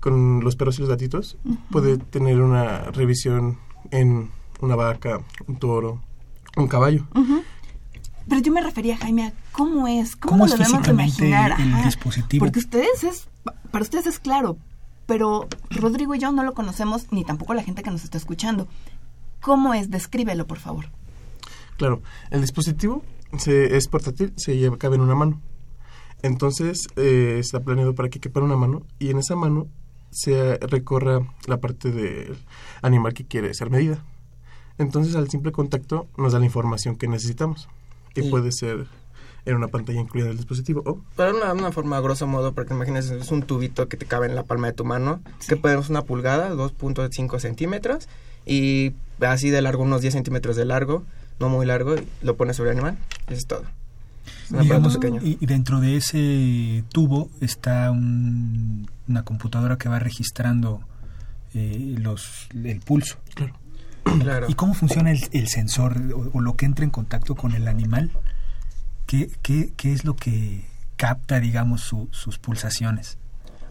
con los perros y los gatitos. Puede tener una revisión en una vaca un toro un caballo. Pero yo me refería Jaime a cómo es cómo, lo debemos imaginar el, dispositivo porque ustedes es para ustedes es claro pero Rodrigo y yo no lo conocemos, ni tampoco la gente que nos está escuchando. ¿Cómo es? Descríbelo, por favor. Claro, el dispositivo se, es portátil, se lleva, cabe en una mano. Entonces eh, está planeado para que quepa en una mano y en esa mano se recorra la parte del animal que quiere ser medida. Entonces al simple contacto nos da la información que necesitamos, que puede ser en una pantalla incluida del dispositivo. Oh. Para una, una forma, grosso modo, para que imagines, es un tubito que te cabe en la palma de tu mano, que puede ser una pulgada, 2.5 centímetros, y así de largo, unos 10 centímetros de largo, no muy largo, lo pones sobre el animal, y eso es todo. y, dentro de ese tubo está una computadora que va registrando eh, los, el pulso. Claro. ¿Y cómo funciona el, sensor o, lo que entra en contacto con el animal? ¿Qué, qué, qué es lo que capta, digamos, sus pulsaciones?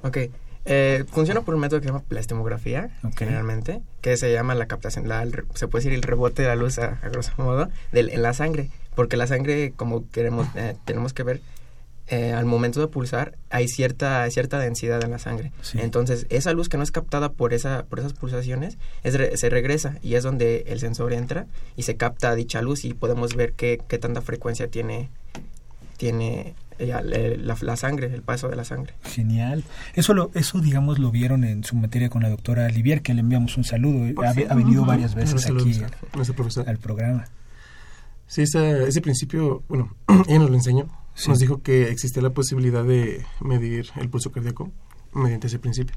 Ok. Eh, funciona por un método que se llama plastimografía, generalmente, que se llama la captación, la, se puede decir el rebote de la luz, a, grosso modo, de, en la sangre. Porque la sangre, como queremos, eh, tenemos que ver, eh, al momento de pulsar hay cierta cierta densidad en la sangre. Entonces, esa luz que no es captada por esa por esas pulsaciones es se regresa y es donde el sensor entra y se capta dicha luz y podemos ver qué, qué tanta frecuencia tiene tiene la, sangre, el paso de la sangre. Genial. Eso, lo, eso, digamos, lo vieron en su materia con la doctora Olivier, que le enviamos un saludo. Ha, venido varias veces aquí al programa. Sí, ese principio, bueno, (clears throat) ella nos lo enseñó. Nos dijo que existía la posibilidad de medir el pulso cardíaco mediante ese principio.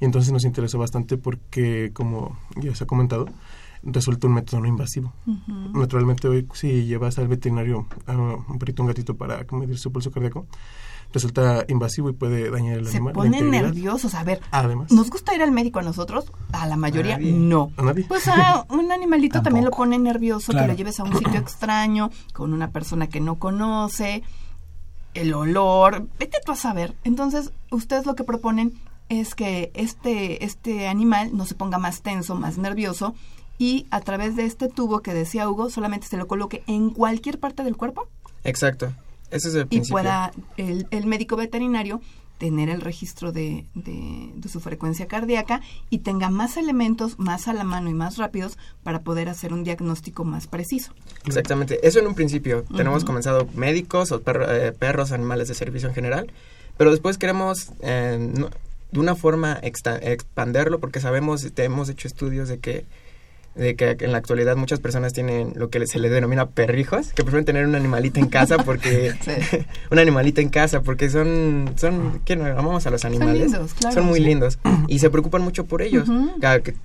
Y entonces nos interesó bastante porque, como ya se ha comentado, resulta un método no invasivo. Naturalmente hoy si llevas al veterinario a un perrito, un gatito para medir su pulso cardíaco, resulta invasivo y puede dañar el animal. Se ponen nerviosos. A ver, Además. ¿nos gusta ir al médico a nosotros? A la mayoría no. ¿A nadie? Pues a un animalito también lo pone nervioso, que lo lleves a un sitio (clears throat) extraño, con una persona que no conoce, el olor, vete tú a saber. Entonces, ustedes lo que proponen es que este, este animal no se ponga más tenso, más nervioso, y a través de este tubo que decía Hugo, solamente se lo coloque en cualquier parte del cuerpo. Exacto. Ese es el y pueda el, el, médico veterinario tener el registro de, de, su frecuencia cardíaca y tenga más elementos más a la mano y más rápidos para poder hacer un diagnóstico más preciso. Exactamente. Eso en un principio. Tenemos comenzado médicos o eh, perros, animales de servicio en general, pero después queremos eh, de una forma expanderlo porque sabemos, hemos hecho estudios de que de que en la actualidad muchas personas tienen lo que se les denomina perrijos, que prefieren tener un animalito en casa porque (laughs) (laughs) un animalito en casa porque son son que no amamos a los animales, son, lindos, claro, son muy lindos. (clears throat) Y se preocupan mucho por ellos.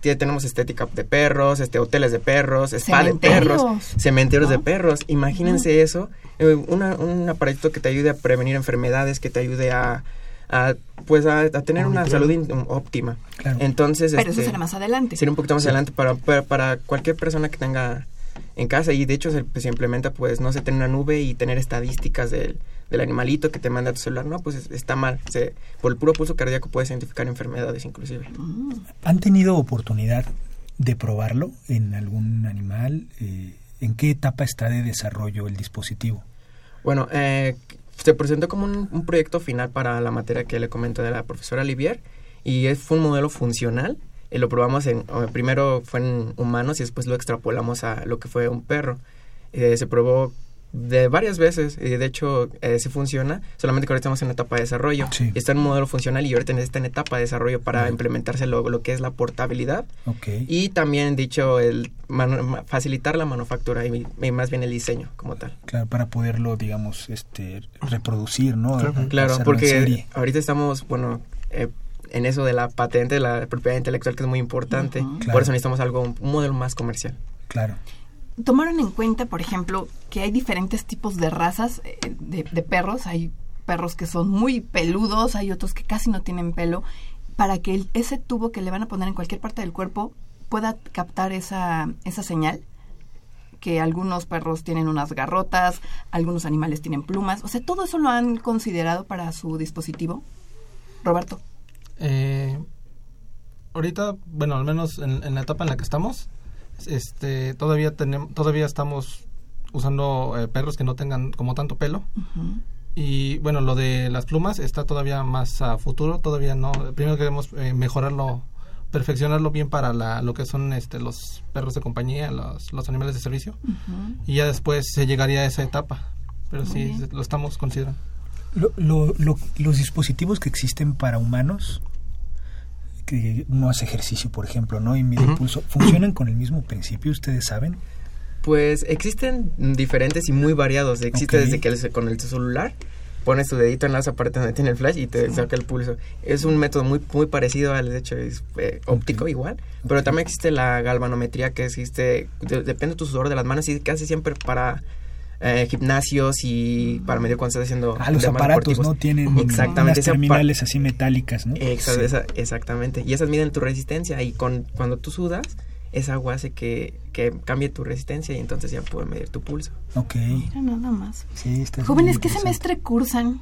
que tenemos estética de perros, este hoteles de perros, spa de perros, cementerios de perros. Imagínense eso, eh, un aparatito que te ayude a prevenir enfermedades, que te ayude a a pues a, tener una salud óptima. Entonces, pero eso este, será más adelante. Sería un poquito más adelante para, para, cualquier persona que tenga en casa. Y de hecho se, pues, implementa pues no sé tener una nube y tener estadísticas del, del animalito que te manda a tu celular. No pues está mal. Se, por el puro pulso cardíaco puedes identificar enfermedades inclusive. Han tenido oportunidad de probarlo en algún animal eh, en qué etapa está de desarrollo el dispositivo bueno eh, se presentó como un, proyecto final para la materia que le comento de la profesora Olivier y es, fue un modelo funcional. Y lo probamos en, primero fue en humanos y después lo extrapolamos a lo que fue un perro. Eh, se probó de varias veces y de hecho eh, sí funciona, solamente que ahora estamos en una etapa de desarrollo. Está en un modelo funcional y ahorita está en etapa de desarrollo para implementarse lo, lo, que es la portabilidad. Y también dicho el facilitar la manufactura y, más bien el diseño como tal. Claro, para poderlo digamos este reproducir, ¿no? Claro, porque ahorita estamos, bueno, eh, en eso de la patente, la propiedad intelectual que es muy importante, por eso necesitamos algo un modelo más comercial. Claro tomaron en cuenta, por ejemplo, que hay diferentes tipos de razas eh, de, perros. Hay perros que son muy peludos, hay otros que casi no tienen pelo, para que ese tubo que le van a poner en cualquier parte del cuerpo pueda captar esa, esa señal que algunos perros tienen unas garrotas, algunos animales tienen plumas. O sea, ¿todo eso lo han considerado para su dispositivo? Roberto. Eh, ahorita, bueno, al menos en, la etapa en la que estamos, este todavía tenemos todavía estamos usando eh, perros que no tengan como tanto pelo. Y bueno lo de las plumas está todavía más a futuro todavía no. Primero queremos eh, mejorarlo perfeccionarlo bien para la, lo que son este los perros de compañía los, los animales de servicio. Y ya después se llegaría a esa etapa pero sí lo estamos considerando. Los dispositivos que existen para humanos que uno hace ejercicio, por ejemplo, ¿no? Y mide el pulso, ¿funcionan con el mismo principio, ustedes saben? Pues existen diferentes y muy variados. Existe desde que con el celular pones tu dedito en esa parte donde tiene el flash y te saca el pulso. Es un método muy muy parecido al de hecho es, eh, óptico igual, pero también existe la galvanometría que existe depende de tu sudor de las manos y casi siempre para eh, gimnasios y para medir cuando estás haciendo ah, los aparatos no tienen exactamente terminales así metálicas no exactamente. Y esas miden tu resistencia y con cuando tú sudas esa agua hace que, que cambie tu resistencia y entonces ya puede medir tu pulso. Ok. Mira nada más. Jóvenes qué semestre cursan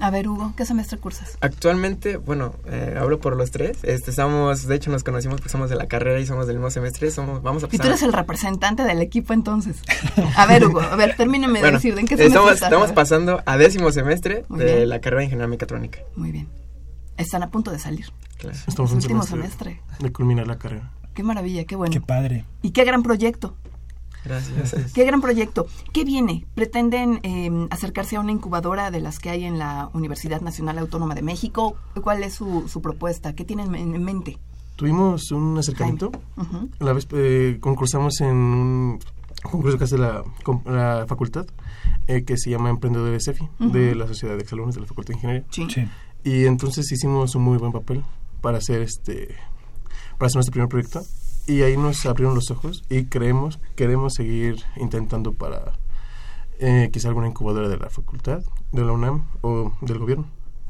a ver, Hugo, ¿qué semestre cursas? Actualmente, bueno, eh, hablo por los tres. Este, estamos, de hecho, nos conocimos porque somos de la carrera y somos del mismo semestre. Somos, vamos a pasar. Y tú eres el representante del equipo entonces. (laughs) A ver, Hugo, a ver, termíname de decir, ¿en qué semestre estamos, Estamos pasando a décimo semestre de la carrera de Ingeniería Mecatrónica. Muy bien. Están a punto de salir. Claro. Estamos en último semestre, semestre. De culminar la carrera. Qué maravilla, qué bueno. Qué padre. Y qué gran proyecto. Gracias. (laughs) Qué gran proyecto. ¿Qué viene? ¿Pretenden em, acercarse a una incubadora de las que hay en la Universidad Nacional Autónoma de México? ¿Cuál es su, su propuesta? ¿Qué tienen en mente? Tuvimos un acercamiento. La vez eh, concursamos en un concurso que hace la, la facultad, eh, que se llama Emprendedores EFI, de la Sociedad de Exalumnos de la Facultad de Ingeniería. Sí. Y entonces hicimos un muy buen papel para hacer este para hacer nuestro primer proyecto y ahí nos abrieron los ojos y creemos, queremos seguir intentando para eh, quizá alguna incubadora de la facultad, de la UNAM o del gobierno.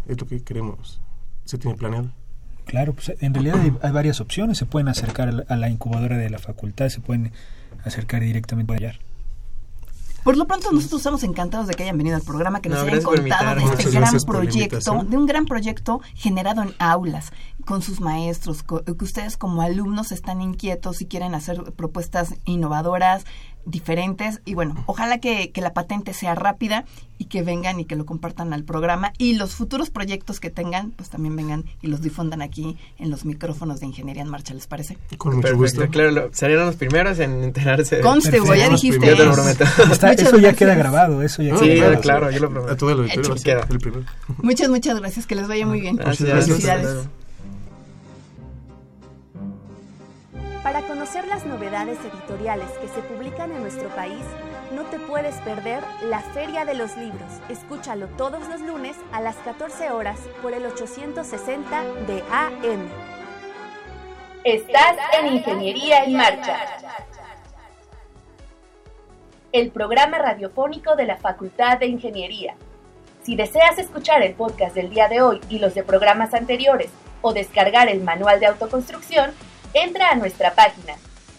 Es lo que queremos, se tiene planeado. Claro, pues en realidad hay, varias opciones. Se pueden acercar a la, incubadora de la facultad, se pueden acercar directamente allá. Por lo pronto nosotros estamos encantados de que hayan venido al programa, que nos hayan contado de este gran proyecto, de un gran proyecto generado en aulas, con sus maestros, que ustedes como alumnos están inquietos y quieren hacer propuestas innovadoras, diferentes y bueno, ojalá que, que, la patente sea rápida y que vengan y que lo compartan al programa y los futuros proyectos que tengan pues también vengan y los difundan aquí en los micrófonos de Ingeniería en Marcha, ¿les parece? Con mucho gusto. Claro, serían los primeros en enterarse. Conste, ya dijiste. eso ya queda grabado, eso ya Sí, claro, yo lo prometo. todo el Muchas, muchas gracias, que les vaya muy bien. Felicidades. Para conocer las novedades editoriales que se publican en nuestro país, no te puedes perder la Feria de los Libros. Escúchalo todos los lunes a las 14 horas por el 860 de AM. Estás en Ingeniería en Marcha. El programa radiofónico de la Facultad de Ingeniería. Si deseas escuchar el podcast del día de hoy y los de programas anteriores o descargar el manual de autoconstrucción, entra a nuestra página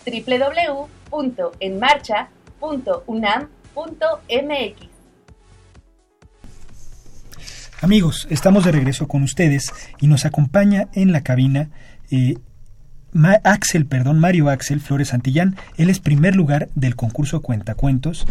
www.enmarcha.unam.mx. Amigos, estamos de regreso con ustedes y nos acompaña en la cabina eh, Axel, perdón, Mario Axel Flores Santillán. Él es primer lugar del concurso Cuentacuentos.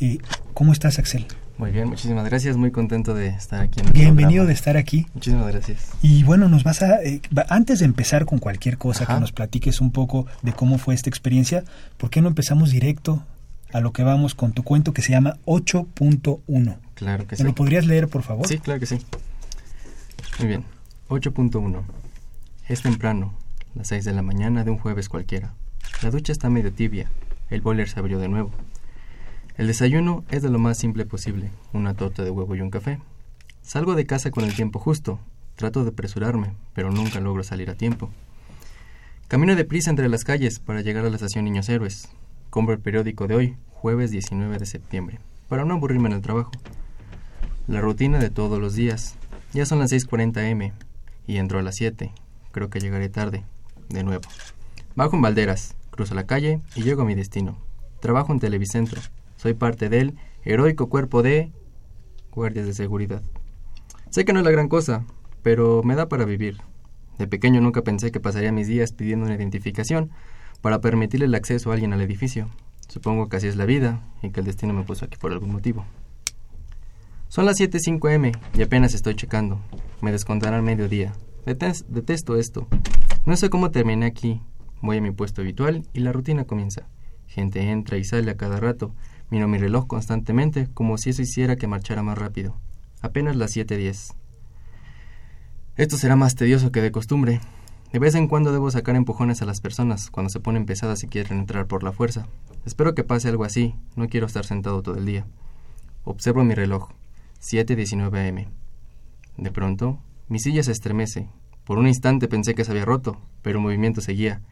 Eh, ¿Cómo estás, Axel? Muy bien, muchísimas gracias. Muy contento de estar aquí. En Bienvenido de estar aquí. Muchísimas gracias. Y bueno, nos vas a eh, antes de empezar con cualquier cosa que nos platiques un poco de cómo fue esta experiencia, ¿por qué no empezamos directo a lo que vamos con tu cuento que se llama 8.1? Claro que sí. ¿Me lo podrías leer, por favor? Sí, claro que sí. Muy bien. 8.1. Es temprano, las 6 de la mañana de un jueves cualquiera. La ducha está medio tibia. El boiler se abrió de nuevo. El desayuno es de lo más simple posible, una torta de huevo y un café. Salgo de casa con el tiempo justo, trato de apresurarme, pero nunca logro salir a tiempo. Camino deprisa entre las calles para llegar a la estación Niños Héroes. Compro el periódico de hoy, jueves 19 de septiembre, para no aburrirme en el trabajo. La rutina de todos los días. Ya son las 6.40 m y entro a las 7. Creo que llegaré tarde, de nuevo. Bajo en Valderas, cruzo la calle y llego a mi destino. Trabajo en Televicentro. Soy parte del heroico cuerpo de guardias de seguridad. Sé que no es la gran cosa, pero me da para vivir. De pequeño nunca pensé que pasaría mis días pidiendo una identificación para permitirle el acceso a alguien al edificio. Supongo que así es la vida y que el destino me puso aquí por algún motivo. Son las 7.05 m y apenas estoy checando. Me descontarán mediodía. detesto esto. No sé cómo terminé aquí. Voy a mi puesto habitual y la rutina comienza. Gente entra y sale a cada rato Miro mi reloj constantemente, como si eso hiciera que marchara más rápido. Apenas las 7.10. Esto será más tedioso que de costumbre. De vez en cuando debo sacar empujones a las personas cuando se ponen pesadas y quieren entrar por la fuerza. Espero que pase algo así, no quiero estar sentado todo el día. Observo mi reloj. 7.19 am. De pronto, mi silla se estremece. Por un instante pensé que se había roto, pero el movimiento seguía.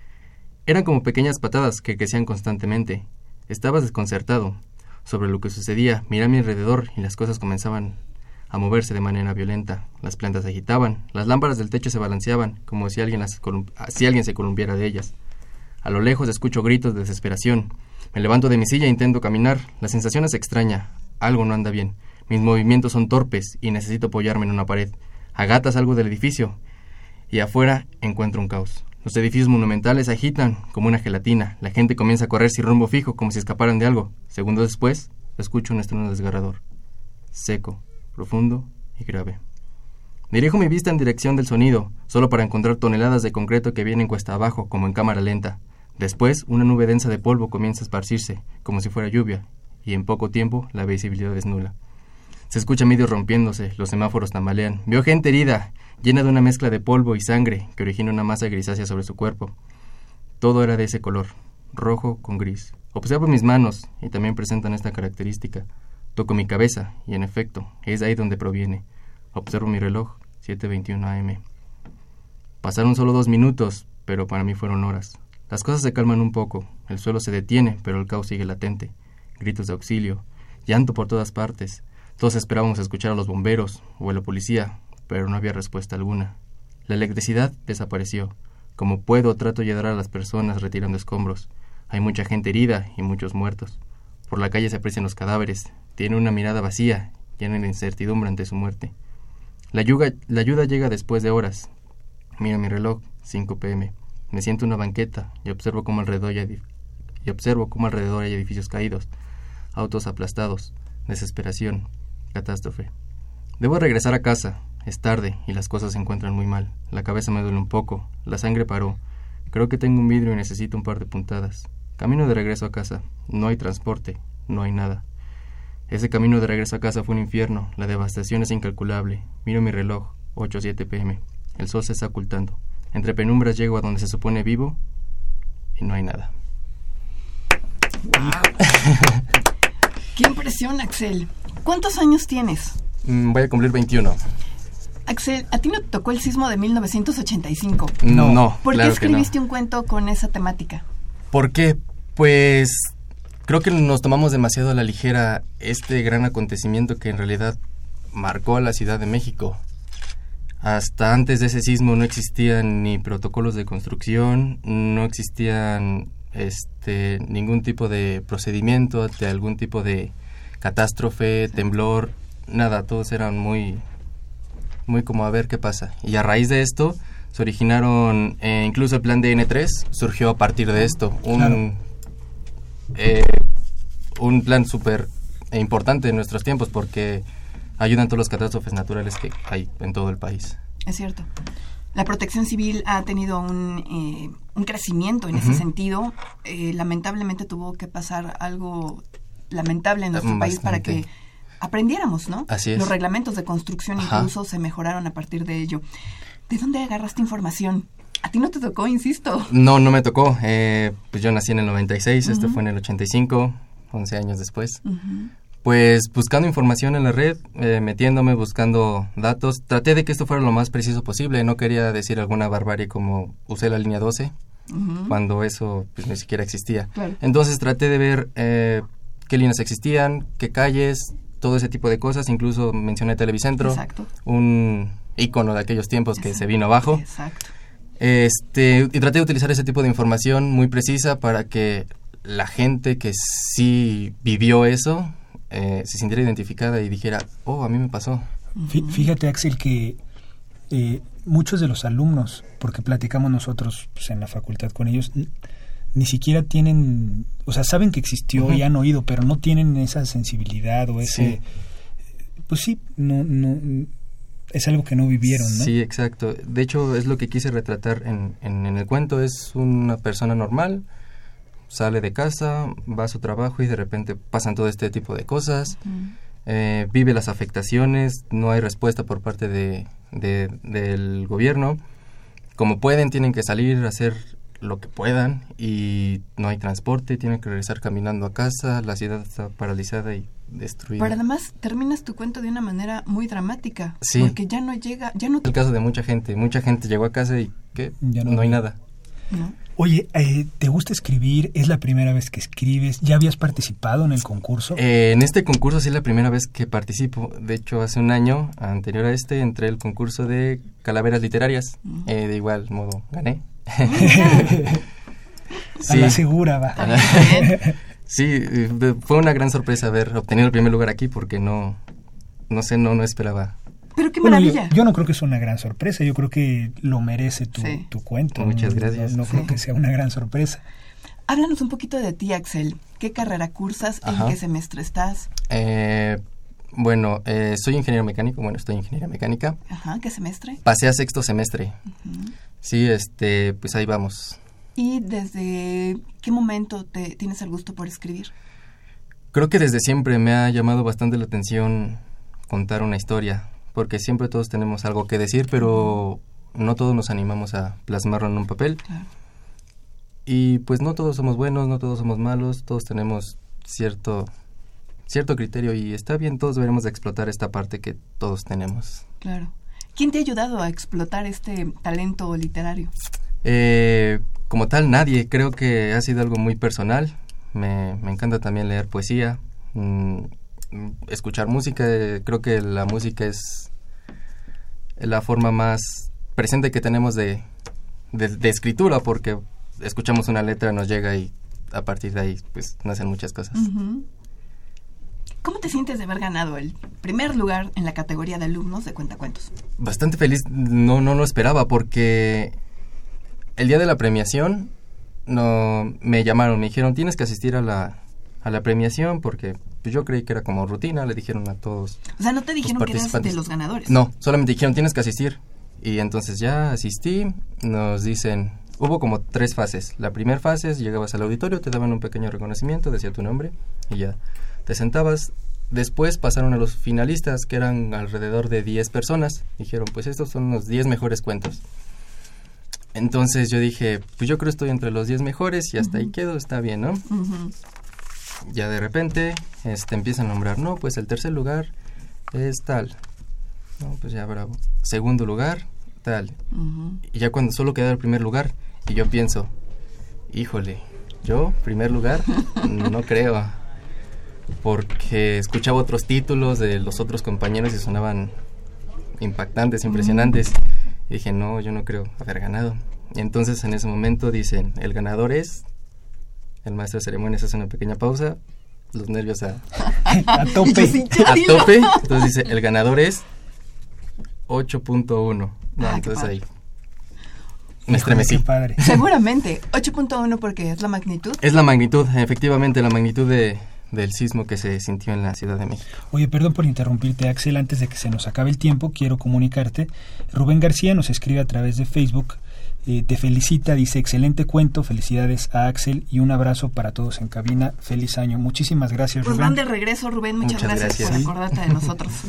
Eran como pequeñas patadas que crecían constantemente. Estaba desconcertado sobre lo que sucedía. Miré a mi alrededor y las cosas comenzaban a moverse de manera violenta. Las plantas se agitaban, las lámparas del techo se balanceaban, como si alguien, si alguien se columpiara de ellas. A lo lejos escucho gritos de desesperación. Me levanto de mi silla e intento caminar. La sensación es extraña. Algo no anda bien. Mis movimientos son torpes y necesito apoyarme en una pared. Agatas algo del edificio y afuera encuentro un caos. Los edificios monumentales agitan como una gelatina. La gente comienza a correr sin rumbo fijo, como si escaparan de algo. Segundos después, escucho un estruendo desgarrador. Seco, profundo y grave. Dirijo mi vista en dirección del sonido, solo para encontrar toneladas de concreto que vienen cuesta abajo, como en cámara lenta. Después, una nube densa de polvo comienza a esparcirse, como si fuera lluvia, y en poco tiempo la visibilidad es nula. Se escucha medio rompiéndose, los semáforos tambalean. Veo gente herida, llena de una mezcla de polvo y sangre que origina una masa grisácea sobre su cuerpo. Todo era de ese color, rojo con gris. Observo mis manos y también presentan esta característica. Toco mi cabeza y en efecto, es ahí donde proviene. Observo mi reloj, 7.21 am. Pasaron solo dos minutos, pero para mí fueron horas. Las cosas se calman un poco, el suelo se detiene, pero el caos sigue latente. Gritos de auxilio, llanto por todas partes. Todos esperábamos escuchar a los bomberos o a la policía, pero no había respuesta alguna. La electricidad desapareció. Como puedo, trato de ayudar a las personas retirando escombros. Hay mucha gente herida y muchos muertos. Por la calle se aprecian los cadáveres. Tiene una mirada vacía, llena de incertidumbre ante su muerte. La ayuda, llega después de horas. Miro mi reloj, 5 pm. Me siento en una banqueta y observo cómo alrededor y observo cómo alrededor hay edificios caídos, autos aplastados, desesperación, catástrofe. Debo regresar a casa. Es tarde y las cosas se encuentran muy mal. La cabeza me duele un poco. La sangre paró. Creo que tengo un vidrio y necesito un par de puntadas. Camino de regreso a casa. No hay transporte. No hay nada. Ese camino de regreso a casa fue un infierno. La devastación es incalculable. Miro mi reloj. 8 o 7 pm. El sol se está ocultando. Entre penumbras llego a donde se supone vivo y no hay nada. (laughs) ¡Qué impresión, Axel! ¿Cuántos años tienes? Mm, voy a cumplir 21. Axel, ¿a ti no te tocó el sismo de 1985? No, no. ¿Por qué escribiste un cuento con esa temática? ¿Por qué? Pues creo que nos tomamos demasiado a la ligera este gran acontecimiento que en realidad marcó a la Ciudad de México. Hasta antes de ese sismo no existían ni protocolos de construcción, no existían este ningún tipo de procedimiento de algún tipo de catástrofe, temblor, nada, todos eran muy muy como a ver qué pasa. Y a raíz de esto se originaron eh, incluso el plan de N3 surgió a partir de esto, un eh, un plan súper importante en nuestros tiempos porque ayudan todas las catástrofes naturales que hay en todo el país. Es cierto. La protección civil ha tenido un, eh, un crecimiento en ese sentido. Eh, lamentablemente tuvo que pasar algo lamentable en nuestro país para que aprendiéramos, ¿no? Así es. Los reglamentos de construcción incluso se mejoraron a partir de ello. ¿De dónde agarraste información? A ti no te tocó, insisto. No, no me tocó. Eh, pues yo nací en el 96, esto fue en el 85, 11 años después. Pues buscando información en la red, eh, metiéndome, buscando datos, traté de que esto fuera lo más preciso posible. No quería decir alguna barbarie como usé la línea 12, cuando eso pues, ni siquiera existía. Entonces traté de ver eh, qué líneas existían, qué calles, todo ese tipo de cosas. Incluso mencioné Televicentro, un icono de aquellos tiempos que se vino abajo. Exacto. Este, y traté de utilizar ese tipo de información muy precisa para que la gente que sí vivió eso eh, se sintiera identificada y dijera, oh, a mí me pasó. Fíjate, Axel, que eh, muchos de los alumnos, porque platicamos nosotros pues, en la facultad con ellos, ni siquiera tienen, o sea, saben que existió y han oído, pero no tienen esa sensibilidad o ese... Pues sí, no, no, es algo que no vivieron, ¿no? Sí, exacto. De hecho, es lo que quise retratar en, en, en el cuento. Es una persona normal, sale de casa, va a su trabajo y de repente pasan todo este tipo de cosas. Eh, vive las afectaciones, no hay respuesta por parte de, del gobierno. Como pueden, tienen que salir a hacer lo que puedan y no hay transporte, tienen que regresar caminando a casa, la ciudad está paralizada y destruida. Pero además terminas tu cuento de una manera muy dramática, sí. porque ya no llega, ya no... Es el caso de mucha gente, mucha gente llegó a casa y que no, hay nada. ¿No? Oye, eh, ¿te gusta escribir? ¿Es la primera vez que escribes? ¿Ya habías participado en el concurso? Eh, en este concurso sí es la primera vez que participo. De hecho, hace un año, anterior a este, entré al concurso de calaveras literarias. Eh, de igual modo, gané. sí. (laughs) A la segura, va. (laughs) sí, fue una gran sorpresa haber obtenido el primer lugar aquí porque no, no sé, no, no esperaba pero qué maravilla. yo, no creo que sea una gran sorpresa, yo creo que lo merece tu, tu cuento. Muchas gracias. No, creo que sea una gran sorpresa. Háblanos un poquito de ti, Axel. ¿Qué carrera cursas? ¿En qué semestre estás? Eh, bueno, eh, soy ingeniero mecánico, bueno, estoy en ingeniería mecánica. Ajá, ¿qué semestre? Pasé a sexto semestre. Sí, este, pues ahí vamos. ¿Y desde qué momento te tienes el gusto por escribir? Creo que desde siempre me ha llamado bastante la atención contar una historia porque siempre todos tenemos algo que decir, pero no todos nos animamos a plasmarlo en un papel. Y pues no todos somos buenos, no todos somos malos, todos tenemos cierto cierto criterio y está bien, todos deberemos de explotar esta parte que todos tenemos. Claro. ¿Quién te ha ayudado a explotar este talento literario? Eh, como tal, nadie. Creo que ha sido algo muy personal. Me, me encanta también leer poesía, mm, escuchar música. Creo que la música es la forma más presente que tenemos de, de, escritura, porque escuchamos una letra, nos llega y a partir de ahí pues nacen muchas cosas. ¿Cómo te sientes de haber ganado el primer lugar en la categoría de alumnos de cuentacuentos? Bastante feliz, no, no lo esperaba porque el día de la premiación no, me llamaron, me dijeron tienes que asistir a la, a la premiación porque pues, yo creí que era como rutina, le dijeron a todos. O sea, no te dijeron que eras de los ganadores. No, solamente dijeron tienes que asistir. Y entonces ya asistí, nos dicen, hubo como tres fases. La primera fase es llegabas al auditorio, te daban un pequeño reconocimiento, decía tu nombre y ya te sentabas. Después pasaron a los finalistas, que eran alrededor de 10 personas. Dijeron, pues estos son los 10 mejores cuentos. Entonces yo dije, pues yo creo que estoy entre los 10 mejores y hasta ahí quedo, está bien, ¿no? Ya de repente este, empiezan a nombrar, no, pues el tercer lugar es tal. No, pues ya bravo. Segundo lugar, tal. Y ya cuando solo queda el primer lugar, y yo pienso, híjole, yo, primer lugar, no (laughs) creo porque escuchaba otros títulos de los otros compañeros y sonaban impactantes, impresionantes. Y dije, no, yo no creo haber ganado. Y entonces en ese momento dicen, el ganador es, el maestro de ceremonias hace una pequeña pausa, los nervios a, (laughs) a (laughs) tope. a tope. Entonces dice, el ganador es 8.1. No, ah, entonces ahí me estremecí. Padre. (laughs) Seguramente, 8.1 porque es la magnitud. Es la magnitud, efectivamente, la magnitud de, del sismo que se sintió en la Ciudad de México. Oye, perdón por interrumpirte, Axel, antes de que se nos acabe el tiempo, quiero comunicarte. Rubén García nos escribe a través de Facebook, eh, te felicita, dice, excelente cuento, felicidades a Axel y un abrazo para todos en cabina, feliz año. Muchísimas gracias, pues Rubén. Pues van de regreso, Rubén, muchas, gracias, por acordarte de nosotros. (laughs)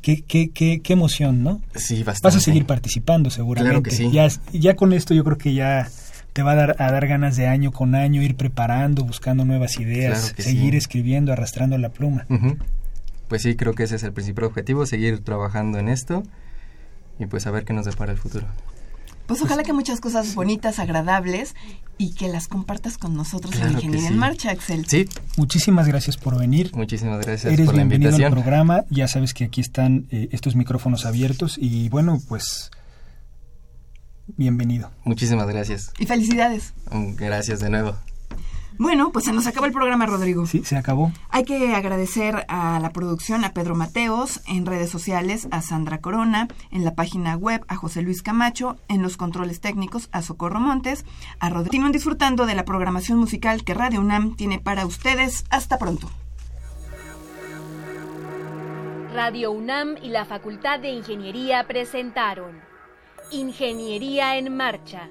Qué, qué, qué, qué, emoción, ¿no? Sí, bastante. Vas a seguir participando seguramente. Claro que sí. Ya, ya con esto yo creo que ya te va a dar, a dar ganas de año con año ir preparando, buscando nuevas ideas, seguir escribiendo, arrastrando la pluma. Pues sí, creo que ese es el principal objetivo, seguir trabajando en esto y pues a ver qué nos depara el futuro. Pues ojalá que muchas cosas bonitas, agradables y que las compartas con nosotros en Ingeniería en Marcha, Axel. Sí. Muchísimas gracias por venir. Muchísimas gracias Eres por la bienvenido al programa. Ya sabes que aquí están eh, estos micrófonos abiertos y bueno, pues bienvenido. Muchísimas gracias. Y felicidades. Mm, gracias de nuevo. Bueno, pues se nos acabó el programa, Rodrigo. Sí, se acabó. Hay que agradecer a la producción, a Pedro Mateos, en redes sociales, a Sandra Corona, en la página web, a José Luis Camacho, en los controles técnicos, a Socorro Montes, a Rodrigo. Continúen disfrutando de la programación musical que Radio UNAM tiene para ustedes. Hasta pronto. Radio UNAM y la Facultad de Ingeniería presentaron Ingeniería en Marcha